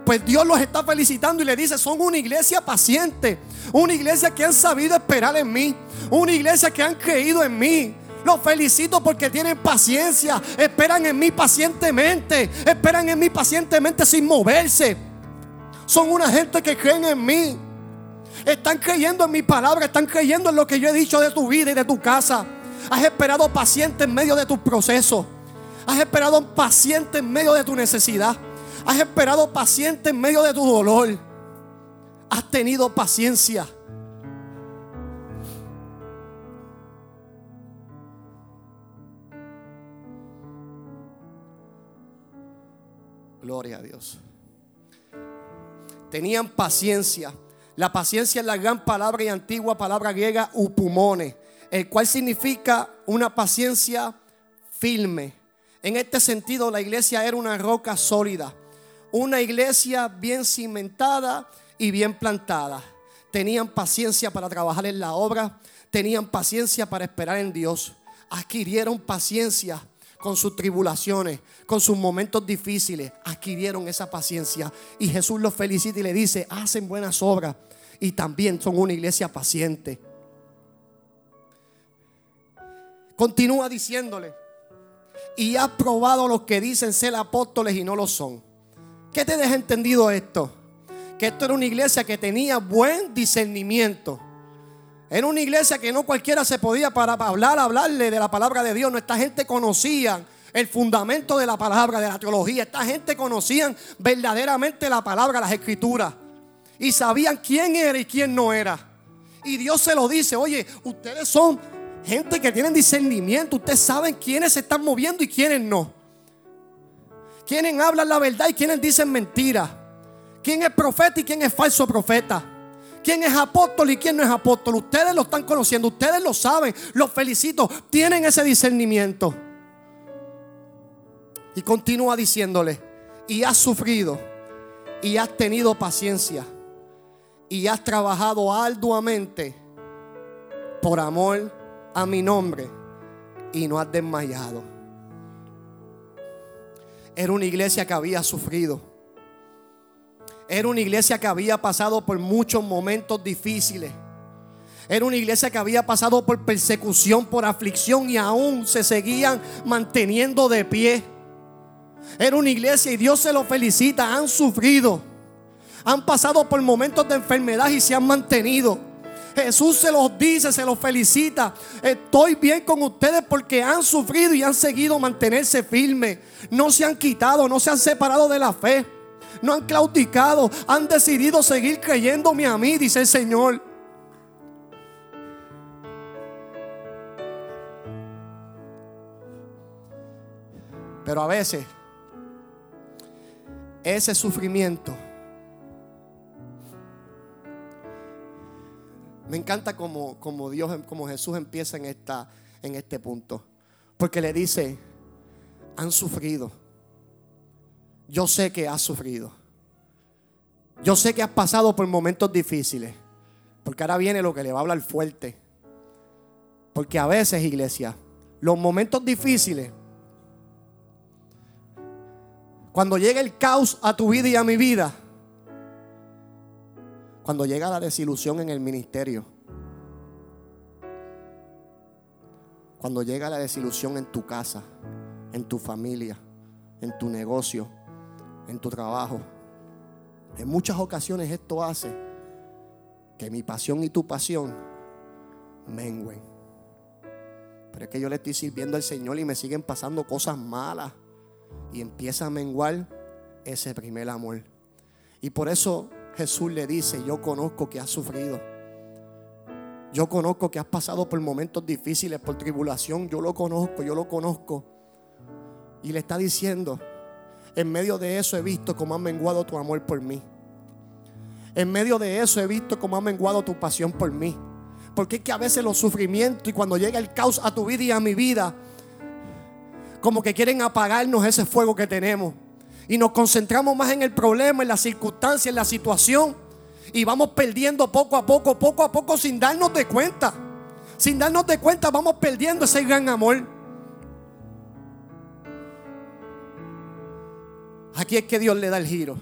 Speaker 2: Pues Dios los está felicitando y le dice, son una iglesia paciente, una iglesia que han sabido esperar en mí, una iglesia que han creído en mí. Los felicito porque tienen paciencia, esperan en mí pacientemente, esperan en mí pacientemente sin moverse. Son una gente que creen en mí. Están creyendo en mi palabra, están creyendo en lo que yo he dicho de tu vida y de tu casa. Has esperado paciente en medio de tus procesos. Has esperado paciente en medio de tu necesidad. Has esperado paciente en medio de tu dolor. Has tenido paciencia. Gloria a Dios. Tenían paciencia. La paciencia es la gran palabra y antigua palabra griega upumone, el cual significa una paciencia firme. En este sentido, la iglesia era una roca sólida, una iglesia bien cimentada y bien plantada. Tenían paciencia para trabajar en la obra, tenían paciencia para esperar en Dios, adquirieron paciencia con sus tribulaciones, con sus momentos difíciles, adquirieron esa paciencia. Y Jesús los felicita y le dice, hacen buenas obras y también son una iglesia paciente. Continúa diciéndole, y has probado los que dicen ser apóstoles y no lo son. ¿Qué te deja entendido esto? Que esto era una iglesia que tenía buen discernimiento. Era una iglesia que no cualquiera se podía para hablar, hablarle de la palabra de Dios. No, esta gente conocía el fundamento de la palabra, de la teología. Esta gente conocían verdaderamente la palabra, las escrituras. Y sabían quién era y quién no era. Y Dios se lo dice, oye, ustedes son gente que tienen discernimiento. Ustedes saben quiénes se están moviendo y quiénes no. Quiénes hablan la verdad y quiénes dicen mentira. Quién es profeta y quién es falso profeta quién es apóstol y quién no es apóstol. Ustedes lo están conociendo, ustedes lo saben. Los felicito, tienen ese discernimiento. Y continúa diciéndole, y has sufrido, y has tenido paciencia, y has trabajado arduamente por amor a mi nombre, y no has desmayado. Era una iglesia que había sufrido era una iglesia que había pasado por muchos momentos difíciles. Era una iglesia que había pasado por persecución, por aflicción y aún se seguían manteniendo de pie. Era una iglesia y Dios se lo felicita, han sufrido. Han pasado por momentos de enfermedad y se han mantenido. Jesús se los dice, se los felicita. Estoy bien con ustedes porque han sufrido y han seguido mantenerse firmes. No se han quitado, no se han separado de la fe no han claudicado, han decidido seguir creyéndome a mí, dice el Señor. Pero a veces ese sufrimiento me encanta como, como Dios, como Jesús empieza esta, en este punto. Porque le dice, han sufrido yo sé que has sufrido. Yo sé que has pasado por momentos difíciles. Porque ahora viene lo que le va a hablar fuerte. Porque a veces, iglesia, los momentos difíciles, cuando llega el caos a tu vida y a mi vida, cuando llega la desilusión en el ministerio, cuando llega la desilusión en tu casa, en tu familia, en tu negocio, en tu trabajo. En muchas ocasiones esto hace que mi pasión y tu pasión mengüen. Pero es que yo le estoy sirviendo al Señor y me siguen pasando cosas malas. Y empieza a menguar ese primer amor. Y por eso Jesús le dice, yo conozco que has sufrido. Yo conozco que has pasado por momentos difíciles, por tribulación. Yo lo conozco, yo lo conozco. Y le está diciendo, en medio de eso he visto cómo ha menguado tu amor por mí. En medio de eso he visto cómo ha menguado tu pasión por mí. Porque es que a veces los sufrimientos y cuando llega el caos a tu vida y a mi vida, como que quieren apagarnos ese fuego que tenemos. Y nos concentramos más en el problema, en la circunstancia, en la situación. Y vamos perdiendo poco a poco, poco a poco, sin darnos de cuenta. Sin darnos de cuenta, vamos perdiendo ese gran amor. Aquí es que Dios le da el giro.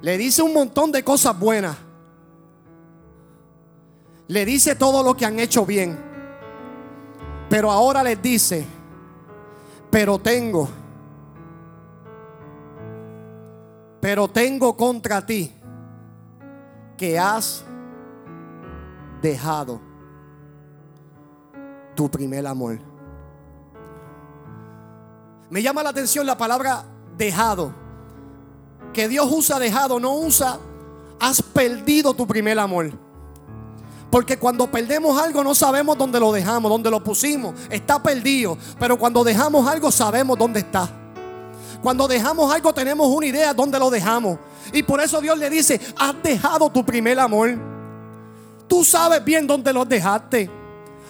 Speaker 2: Le dice un montón de cosas buenas. Le dice todo lo que han hecho bien. Pero ahora les dice, pero tengo, pero tengo contra ti que has dejado tu primer amor. Me llama la atención la palabra dejado. Que Dios usa dejado, no usa has perdido tu primer amor. Porque cuando perdemos algo no sabemos dónde lo dejamos, dónde lo pusimos. Está perdido. Pero cuando dejamos algo sabemos dónde está. Cuando dejamos algo tenemos una idea dónde lo dejamos. Y por eso Dios le dice, has dejado tu primer amor. Tú sabes bien dónde lo dejaste.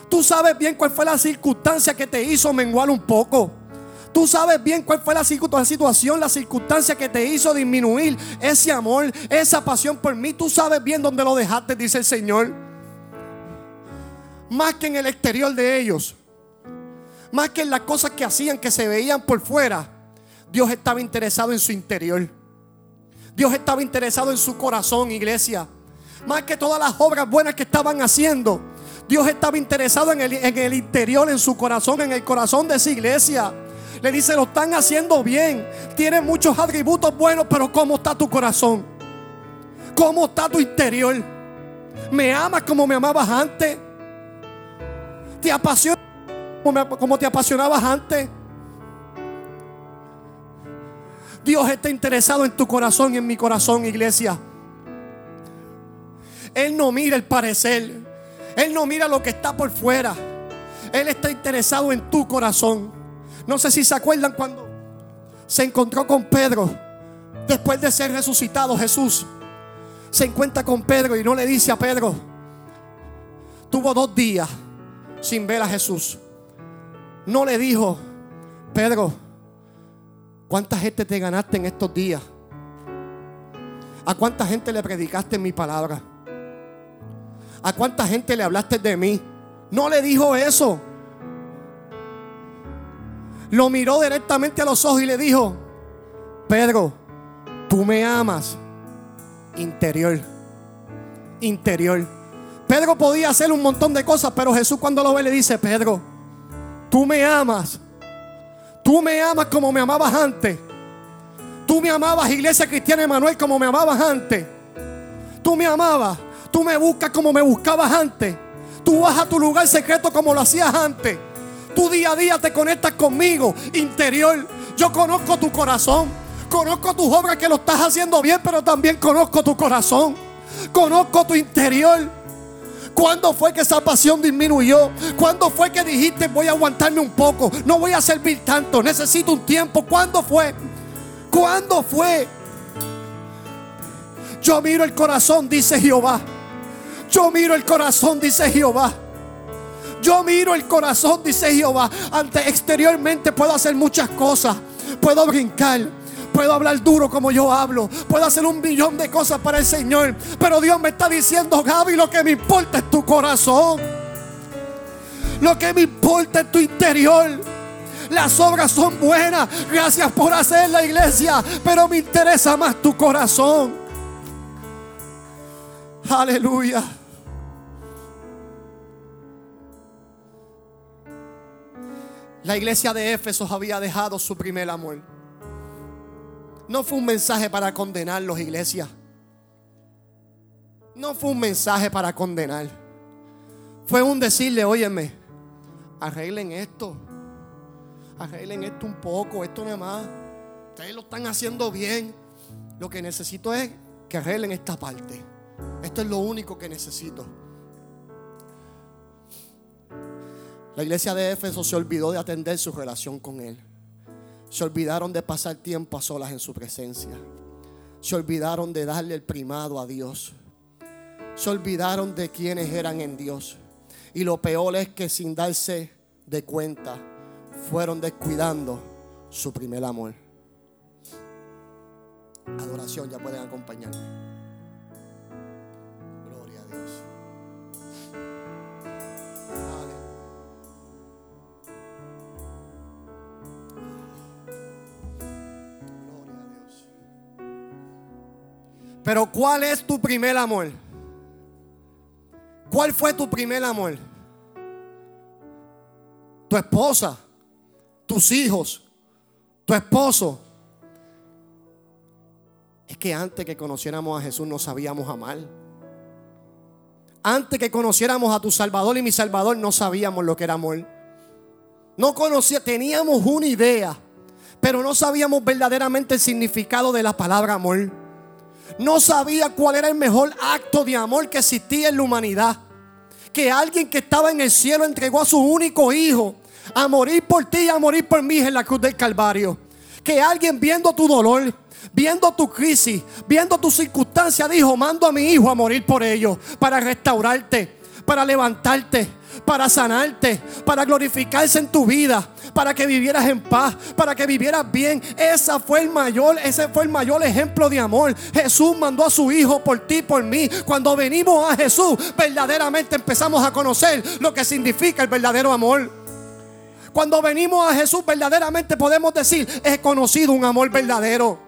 Speaker 2: Tú sabes bien cuál fue la circunstancia que te hizo menguar un poco. Tú sabes bien cuál fue la situación, la circunstancia que te hizo disminuir ese amor, esa pasión por mí. Tú sabes bien dónde lo dejaste, dice el Señor. Más que en el exterior de ellos. Más que en las cosas que hacían que se veían por fuera. Dios estaba interesado en su interior. Dios estaba interesado en su corazón, iglesia. Más que todas las obras buenas que estaban haciendo. Dios estaba interesado en el, en el interior, en su corazón, en el corazón de esa iglesia. Le dice, lo están haciendo bien. Tienen muchos atributos buenos, pero ¿cómo está tu corazón? ¿Cómo está tu interior? ¿Me amas como me amabas antes? ¿Te apasiona como te apasionabas antes? Dios está interesado en tu corazón y en mi corazón, iglesia. Él no mira el parecer. Él no mira lo que está por fuera. Él está interesado en tu corazón. No sé si se acuerdan cuando se encontró con Pedro después de ser resucitado Jesús. Se encuentra con Pedro y no le dice a Pedro, tuvo dos días sin ver a Jesús. No le dijo, Pedro, ¿cuánta gente te ganaste en estos días? ¿A cuánta gente le predicaste mi palabra? ¿A cuánta gente le hablaste de mí? No le dijo eso. Lo miró directamente a los ojos y le dijo, Pedro, tú me amas. Interior. Interior. Pedro podía hacer un montón de cosas, pero Jesús cuando lo ve le dice, Pedro, tú me amas. Tú me amas como me amabas antes. Tú me amabas, Iglesia Cristiana Emanuel, como me amabas antes. Tú me amabas. Tú me buscas como me buscabas antes. Tú vas a tu lugar secreto como lo hacías antes. Tu día a día te conectas conmigo, interior. Yo conozco tu corazón. Conozco tus obras que lo estás haciendo bien, pero también conozco tu corazón. Conozco tu interior. ¿Cuándo fue que esa pasión disminuyó? ¿Cuándo fue que dijiste voy a aguantarme un poco? No voy a servir tanto, necesito un tiempo. ¿Cuándo fue? ¿Cuándo fue? Yo miro el corazón, dice Jehová. Yo miro el corazón, dice Jehová. Yo miro el corazón, dice Jehová. Ante exteriormente puedo hacer muchas cosas. Puedo brincar. Puedo hablar duro como yo hablo. Puedo hacer un millón de cosas para el Señor. Pero Dios me está diciendo, Gaby, lo que me importa es tu corazón. Lo que me importa es tu interior. Las obras son buenas. Gracias por hacer la iglesia. Pero me interesa más tu corazón. Aleluya. La iglesia de Éfeso había dejado su primer amor. No fue un mensaje para condenarlos, iglesia. No fue un mensaje para condenar. Fue un decirle, óyeme, arreglen esto. Arreglen esto un poco, esto nada más. Ustedes lo están haciendo bien. Lo que necesito es que arreglen esta parte. Esto es lo único que necesito. La iglesia de Éfeso se olvidó de atender su relación con Él. Se olvidaron de pasar tiempo a solas en su presencia. Se olvidaron de darle el primado a Dios. Se olvidaron de quienes eran en Dios. Y lo peor es que sin darse de cuenta fueron descuidando su primer amor. Adoración, ya pueden acompañarme. Gloria a Dios. Pero ¿cuál es tu primer amor? ¿Cuál fue tu primer amor? Tu esposa, tus hijos, tu esposo. Es que antes que conociéramos a Jesús no sabíamos amar. Antes que conociéramos a tu Salvador y mi Salvador no sabíamos lo que era amor. No conocía, teníamos una idea, pero no sabíamos verdaderamente el significado de la palabra amor. No sabía cuál era el mejor acto de amor que existía en la humanidad. Que alguien que estaba en el cielo entregó a su único hijo a morir por ti y a morir por mí en la cruz del Calvario. Que alguien viendo tu dolor, viendo tu crisis, viendo tu circunstancia, dijo, mando a mi hijo a morir por ellos, para restaurarte, para levantarte, para sanarte, para glorificarse en tu vida, para que vivieras en paz, para que vivieras bien. Esa fue el mayor, ese fue el mayor ejemplo de amor. Jesús mandó a su hijo por ti, por mí. Cuando venimos a Jesús, verdaderamente empezamos a conocer lo que significa el verdadero amor. Cuando venimos a Jesús, verdaderamente podemos decir, he conocido un amor verdadero.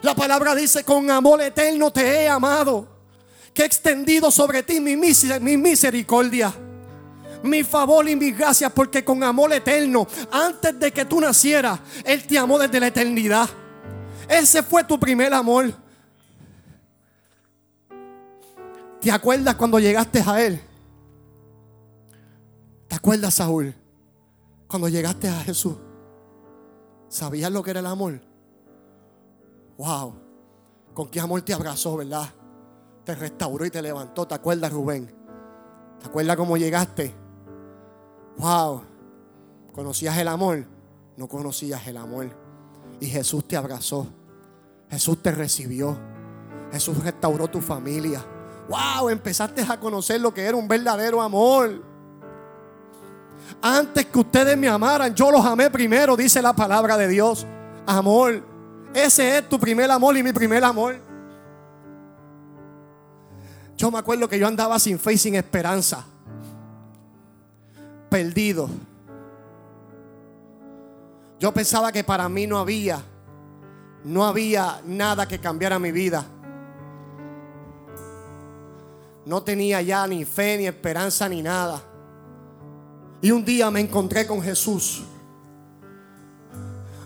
Speaker 2: La palabra dice, con amor eterno te he amado, que he extendido sobre ti mi, miser- mi misericordia, mi favor y mi gracia, porque con amor eterno, antes de que tú nacieras, Él te amó desde la eternidad. Ese fue tu primer amor. ¿Te acuerdas cuando llegaste a Él? ¿Te acuerdas, Saúl? Cuando llegaste a Jesús, ¿sabías lo que era el amor? Wow, con qué amor te abrazó, ¿verdad? Te restauró y te levantó. ¿Te acuerdas, Rubén? ¿Te acuerdas cómo llegaste? Wow, ¿conocías el amor? No conocías el amor. Y Jesús te abrazó. Jesús te recibió. Jesús restauró tu familia. Wow, empezaste a conocer lo que era un verdadero amor. Antes que ustedes me amaran, yo los amé primero, dice la palabra de Dios. Amor. Ese es tu primer amor y mi primer amor. Yo me acuerdo que yo andaba sin fe y sin esperanza. Perdido. Yo pensaba que para mí no había, no había nada que cambiara mi vida. No tenía ya ni fe, ni esperanza, ni nada. Y un día me encontré con Jesús.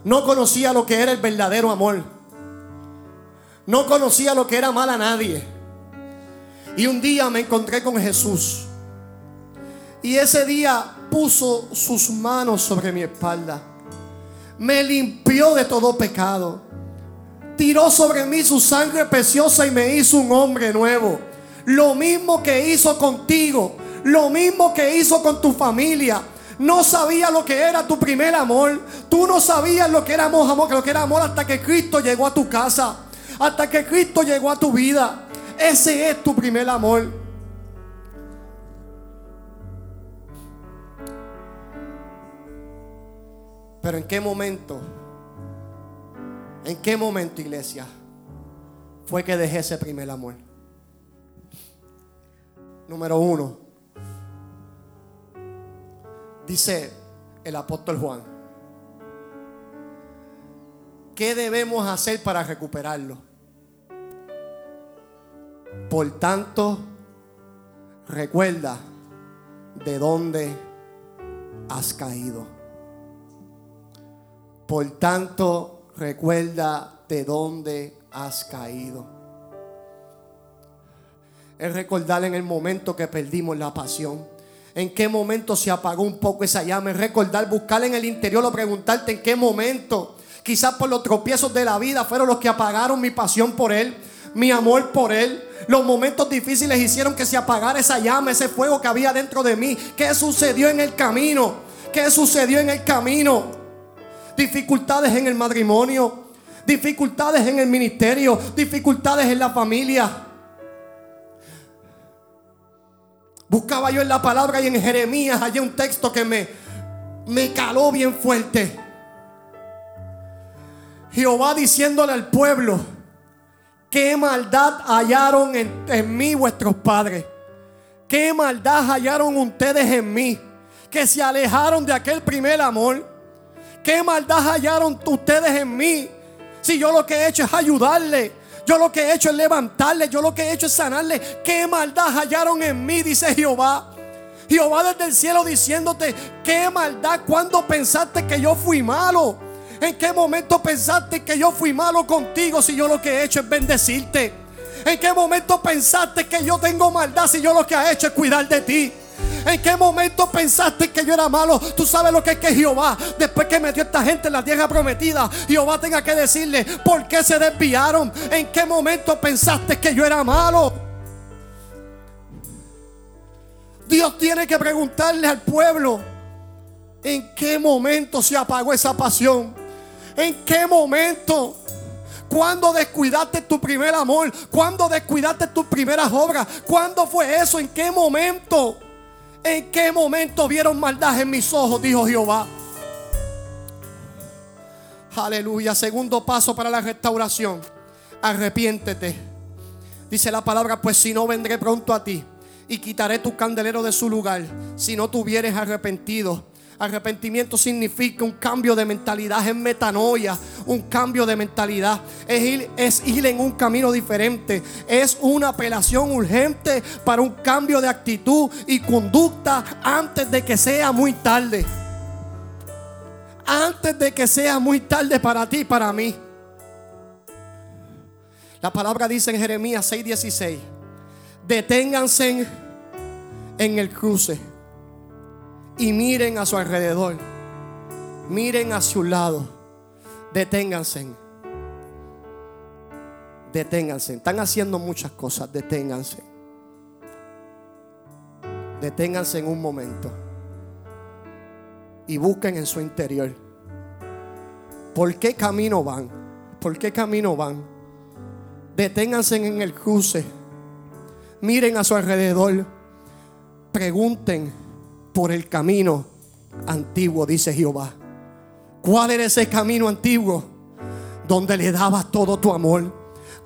Speaker 2: No conocía lo que era el verdadero amor. No conocía lo que era amar a nadie. Y un día me encontré con Jesús. Y ese día puso sus manos sobre mi espalda. Me limpió de todo pecado. Tiró sobre mí su sangre preciosa y me hizo un hombre nuevo. Lo mismo que hizo contigo. Lo mismo que hizo con tu familia. No sabía lo que era tu primer amor. Tú no sabías lo que era amor, lo que era amor hasta que Cristo llegó a tu casa. Hasta que Cristo llegó a tu vida. Ese es tu primer amor. Pero ¿en qué momento? ¿En qué momento, iglesia? Fue que dejé ese primer amor. Número uno. Dice el apóstol Juan. ¿Qué debemos hacer para recuperarlo? Por tanto, recuerda de dónde has caído. Por tanto, recuerda de dónde has caído. Es recordar en el momento que perdimos la pasión. ¿En qué momento se apagó un poco esa llama? recordar, buscar en el interior o preguntarte en qué momento. Quizás por los tropiezos de la vida fueron los que apagaron mi pasión por Él, mi amor por Él. Los momentos difíciles hicieron que se apagara esa llama, ese fuego que había dentro de mí. ¿Qué sucedió en el camino? ¿Qué sucedió en el camino? Dificultades en el matrimonio, dificultades en el ministerio, dificultades en la familia. Buscaba yo en la palabra y en Jeremías hay un texto que me, me caló bien fuerte. Jehová diciéndole al pueblo, qué maldad hallaron en, mí vuestros padres. Qué maldad hallaron ustedes en mí. Que se alejaron de aquel primer amor. Qué maldad hallaron ustedes en mí si yo lo que he hecho es ayudarle. Yo lo que he hecho es levantarle. Yo lo que he hecho es sanarle. ¿Qué maldad hallaron en mí? Dice Jehová. Jehová desde el cielo diciéndote, ¿qué maldad? ¿Cuándo pensaste que yo fui malo? ¿En qué momento pensaste que yo fui malo contigo si yo lo que he hecho es bendecirte? ¿En qué momento pensaste que yo tengo maldad si yo lo que he hecho es cuidar de ti? ¿En qué momento pensaste que yo era malo? Tú sabes lo que es que Jehová, después que metió a esta gente en la tierra prometida, Jehová tenga que decirle por qué se desviaron. ¿En qué momento pensaste que yo era malo? Dios tiene que preguntarle al pueblo, ¿en qué momento se apagó esa pasión? ¿En qué momento? ¿Cuándo descuidaste tu primer amor? ¿Cuándo descuidaste tus primeras obras? ¿Cuándo fue eso? ¿En qué momento? ¿En qué momento vieron maldad en mis ojos? Dijo Jehová. Aleluya. Segundo paso para la restauración. Arrepiéntete. Dice la palabra, pues si no vendré pronto a ti y quitaré tu candelero de su lugar, si no tuvieres arrepentido. Arrepentimiento significa un cambio de mentalidad, es metanoia, un cambio de mentalidad, es ir, es ir en un camino diferente, es una apelación urgente para un cambio de actitud y conducta antes de que sea muy tarde. Antes de que sea muy tarde para ti y para mí. La palabra dice en Jeremías 6:16, deténganse en el cruce y miren a su alrededor. Miren a su lado. Deténganse. Deténganse. Están haciendo muchas cosas. Deténganse. Deténganse en un momento. Y busquen en su interior. ¿Por qué camino van? ¿Por qué camino van? Deténganse en el cruce. Miren a su alrededor. Pregunten por el camino antiguo, dice Jehová. ¿Cuál era ese camino antiguo donde le dabas todo tu amor?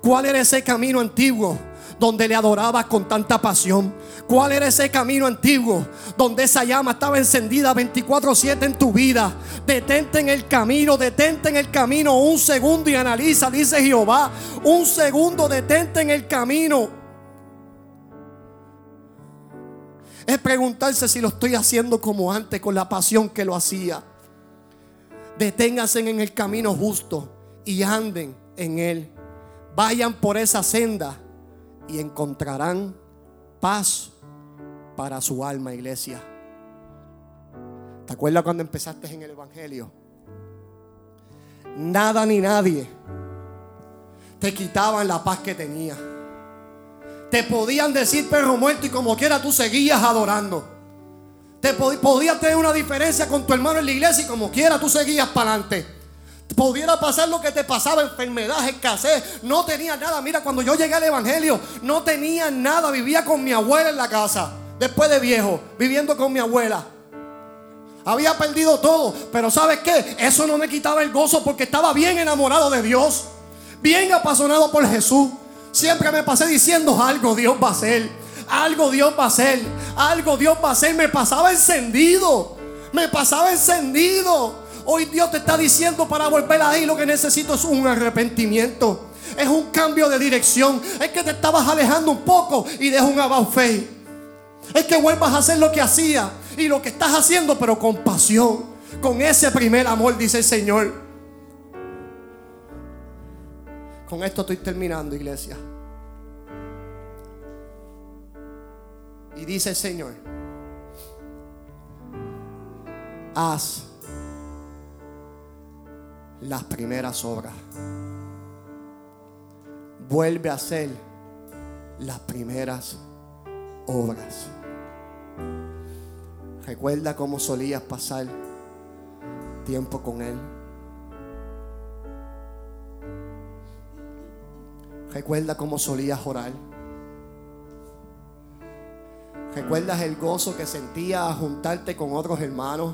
Speaker 2: ¿Cuál era ese camino antiguo donde le adorabas con tanta pasión? ¿Cuál era ese camino antiguo donde esa llama estaba encendida 24/7 en tu vida? Detente en el camino, detente en el camino un segundo y analiza, dice Jehová. Un segundo, detente en el camino. Es preguntarse si lo estoy haciendo como antes, con la pasión que lo hacía. Deténganse en el camino justo y anden en él. Vayan por esa senda y encontrarán paz para su alma, iglesia. ¿Te acuerdas cuando empezaste en el Evangelio? Nada ni nadie te quitaban la paz que tenías. Te podían decir perro muerto y como quiera tú seguías adorando. Te podías tener una diferencia con tu hermano en la iglesia y como quiera tú seguías para adelante. Pudiera pasar lo que te pasaba, enfermedad, escasez. No tenía nada. Mira, cuando yo llegué al Evangelio, no tenía nada. Vivía con mi abuela en la casa. Después de viejo, viviendo con mi abuela. Había perdido todo. Pero ¿sabes qué? Eso no me quitaba el gozo porque estaba bien enamorado de Dios. Bien apasionado por Jesús. Siempre me pasé diciendo algo Dios va a hacer. Algo Dios va a hacer. Algo Dios va a hacer. Me pasaba encendido. Me pasaba encendido. Hoy Dios te está diciendo para volver ahí lo que necesito es un arrepentimiento. Es un cambio de dirección. Es que te estabas alejando un poco y deja un about faith. Es que vuelvas a hacer lo que hacía y lo que estás haciendo, pero con pasión. Con ese primer amor, dice el Señor. Con esto estoy terminando, iglesia. Y dice el Señor, haz las primeras obras. Vuelve a hacer las primeras obras. Recuerda cómo solías pasar tiempo con Él. Recuerda cómo solías orar. ¿Recuerdas el gozo que sentías juntarte con otros hermanos?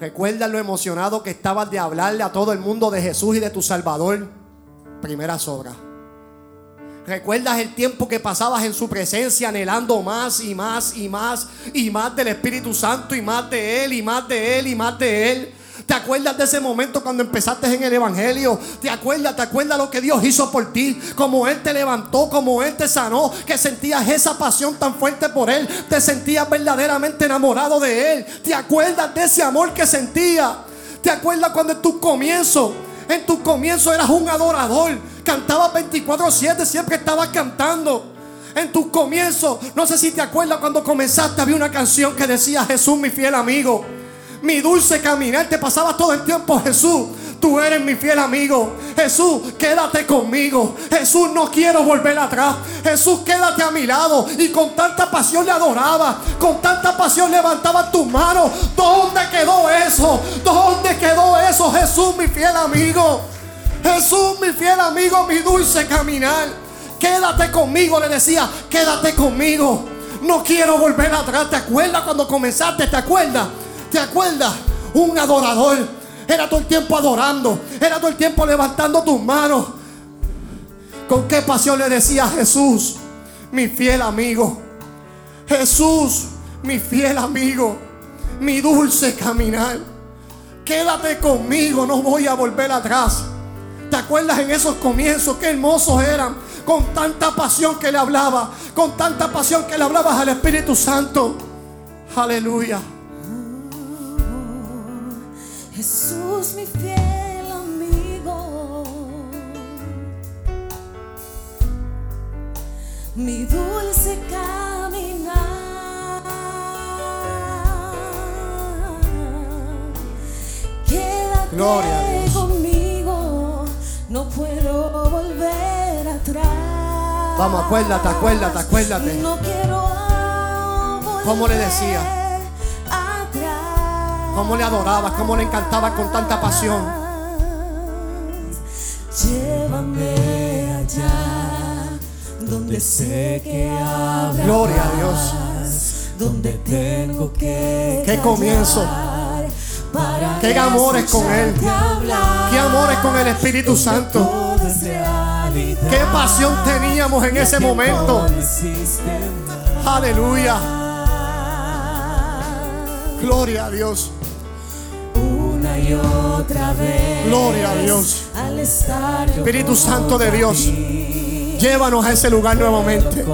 Speaker 2: ¿Recuerdas lo emocionado que estabas de hablarle a todo el mundo de Jesús y de tu Salvador? Primeras obras. ¿Recuerdas el tiempo que pasabas en su presencia anhelando más y más y más y más del Espíritu Santo y más de Él y más de Él y más de Él? ¿Te acuerdas de ese momento cuando empezaste en el Evangelio? ¿Te acuerdas? ¿Te acuerdas lo que Dios hizo por ti? Como Él te levantó, como Él te sanó, que sentías esa pasión tan fuerte por Él. Te sentías verdaderamente enamorado de Él. ¿Te acuerdas de ese amor que sentías? ¿Te acuerdas cuando en tu comienzo, en tu comienzo eras un adorador? Cantabas 24-7, siempre estabas cantando en tu comienzo. No sé si te acuerdas cuando comenzaste, había una canción que decía Jesús, mi fiel amigo mi dulce caminar. Te pasaba todo el tiempo, Jesús. Tú eres mi fiel amigo. Jesús, quédate conmigo. Jesús, no quiero volver atrás. Jesús, quédate a mi lado. Y con tanta pasión le adoraba. Con tanta pasión levantaba tus manos. ¿Dónde quedó eso? ¿Dónde quedó eso? Jesús, mi fiel amigo. Jesús, mi fiel amigo, mi dulce caminar. Quédate conmigo, le decía. Quédate conmigo. No quiero volver atrás. ¿Te acuerdas cuando comenzaste? ¿Te acuerdas? ¿Te acuerdas? Un adorador. Era todo el tiempo adorando. Era todo el tiempo levantando tus manos. ¿Con qué pasión le decía a Jesús? Mi fiel amigo. Jesús, mi fiel amigo. Mi dulce caminar. Quédate conmigo, no voy a volver atrás. ¿Te acuerdas en esos comienzos qué hermosos eran? Con tanta pasión que le hablaba, con tanta pasión que le hablabas al Espíritu Santo. Aleluya.
Speaker 3: Jesús mi fiel amigo, mi dulce caminar. Quédate
Speaker 2: Gloria
Speaker 3: conmigo, no puedo volver atrás.
Speaker 2: Vamos, acuérdate, acuérdate, acuérdate.
Speaker 3: No quiero volver
Speaker 2: ¿Cómo le decía? Cómo le adorabas, cómo le encantaba con tanta pasión.
Speaker 3: Llévame allá donde sé que habrá
Speaker 2: Gloria a Dios.
Speaker 3: donde tengo que
Speaker 2: Qué comienzo.
Speaker 3: para
Speaker 2: Qué amores con Él. Qué amores con el Espíritu Santo. Qué pasión teníamos en ese momento. Aleluya. Gloria a Dios.
Speaker 3: Una y otra vez.
Speaker 2: Gloria a Dios.
Speaker 3: Al estar yo
Speaker 2: Espíritu Santo de Dios. Llévanos a ese lugar nuevamente.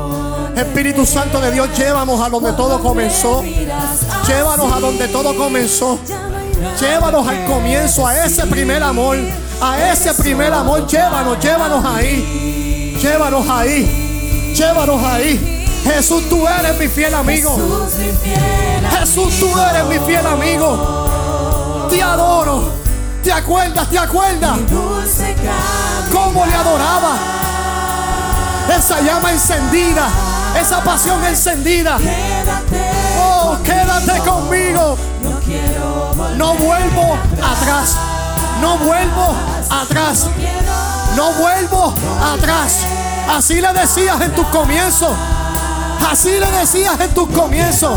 Speaker 2: Espíritu Santo de Dios, llévanos a donde todo comenzó. Llévanos a donde todo comenzó. Llévanos al comienzo, a ese primer amor. A ese primer amor, llévanos, llévanos ahí. Llévanos ahí. Llévanos ahí. Jesús, tú eres mi fiel amigo.
Speaker 3: Jesús,
Speaker 2: tú eres mi fiel amigo. Te adoro. ¿Te acuerdas? ¿Te acuerdas? ¿Cómo le adoraba? Esa llama encendida. Esa pasión encendida. Oh, quédate conmigo.
Speaker 3: No quiero volver.
Speaker 2: No vuelvo atrás. No vuelvo atrás. No vuelvo atrás. Así le decías en tus comienzos. Así le decías en tus comienzos.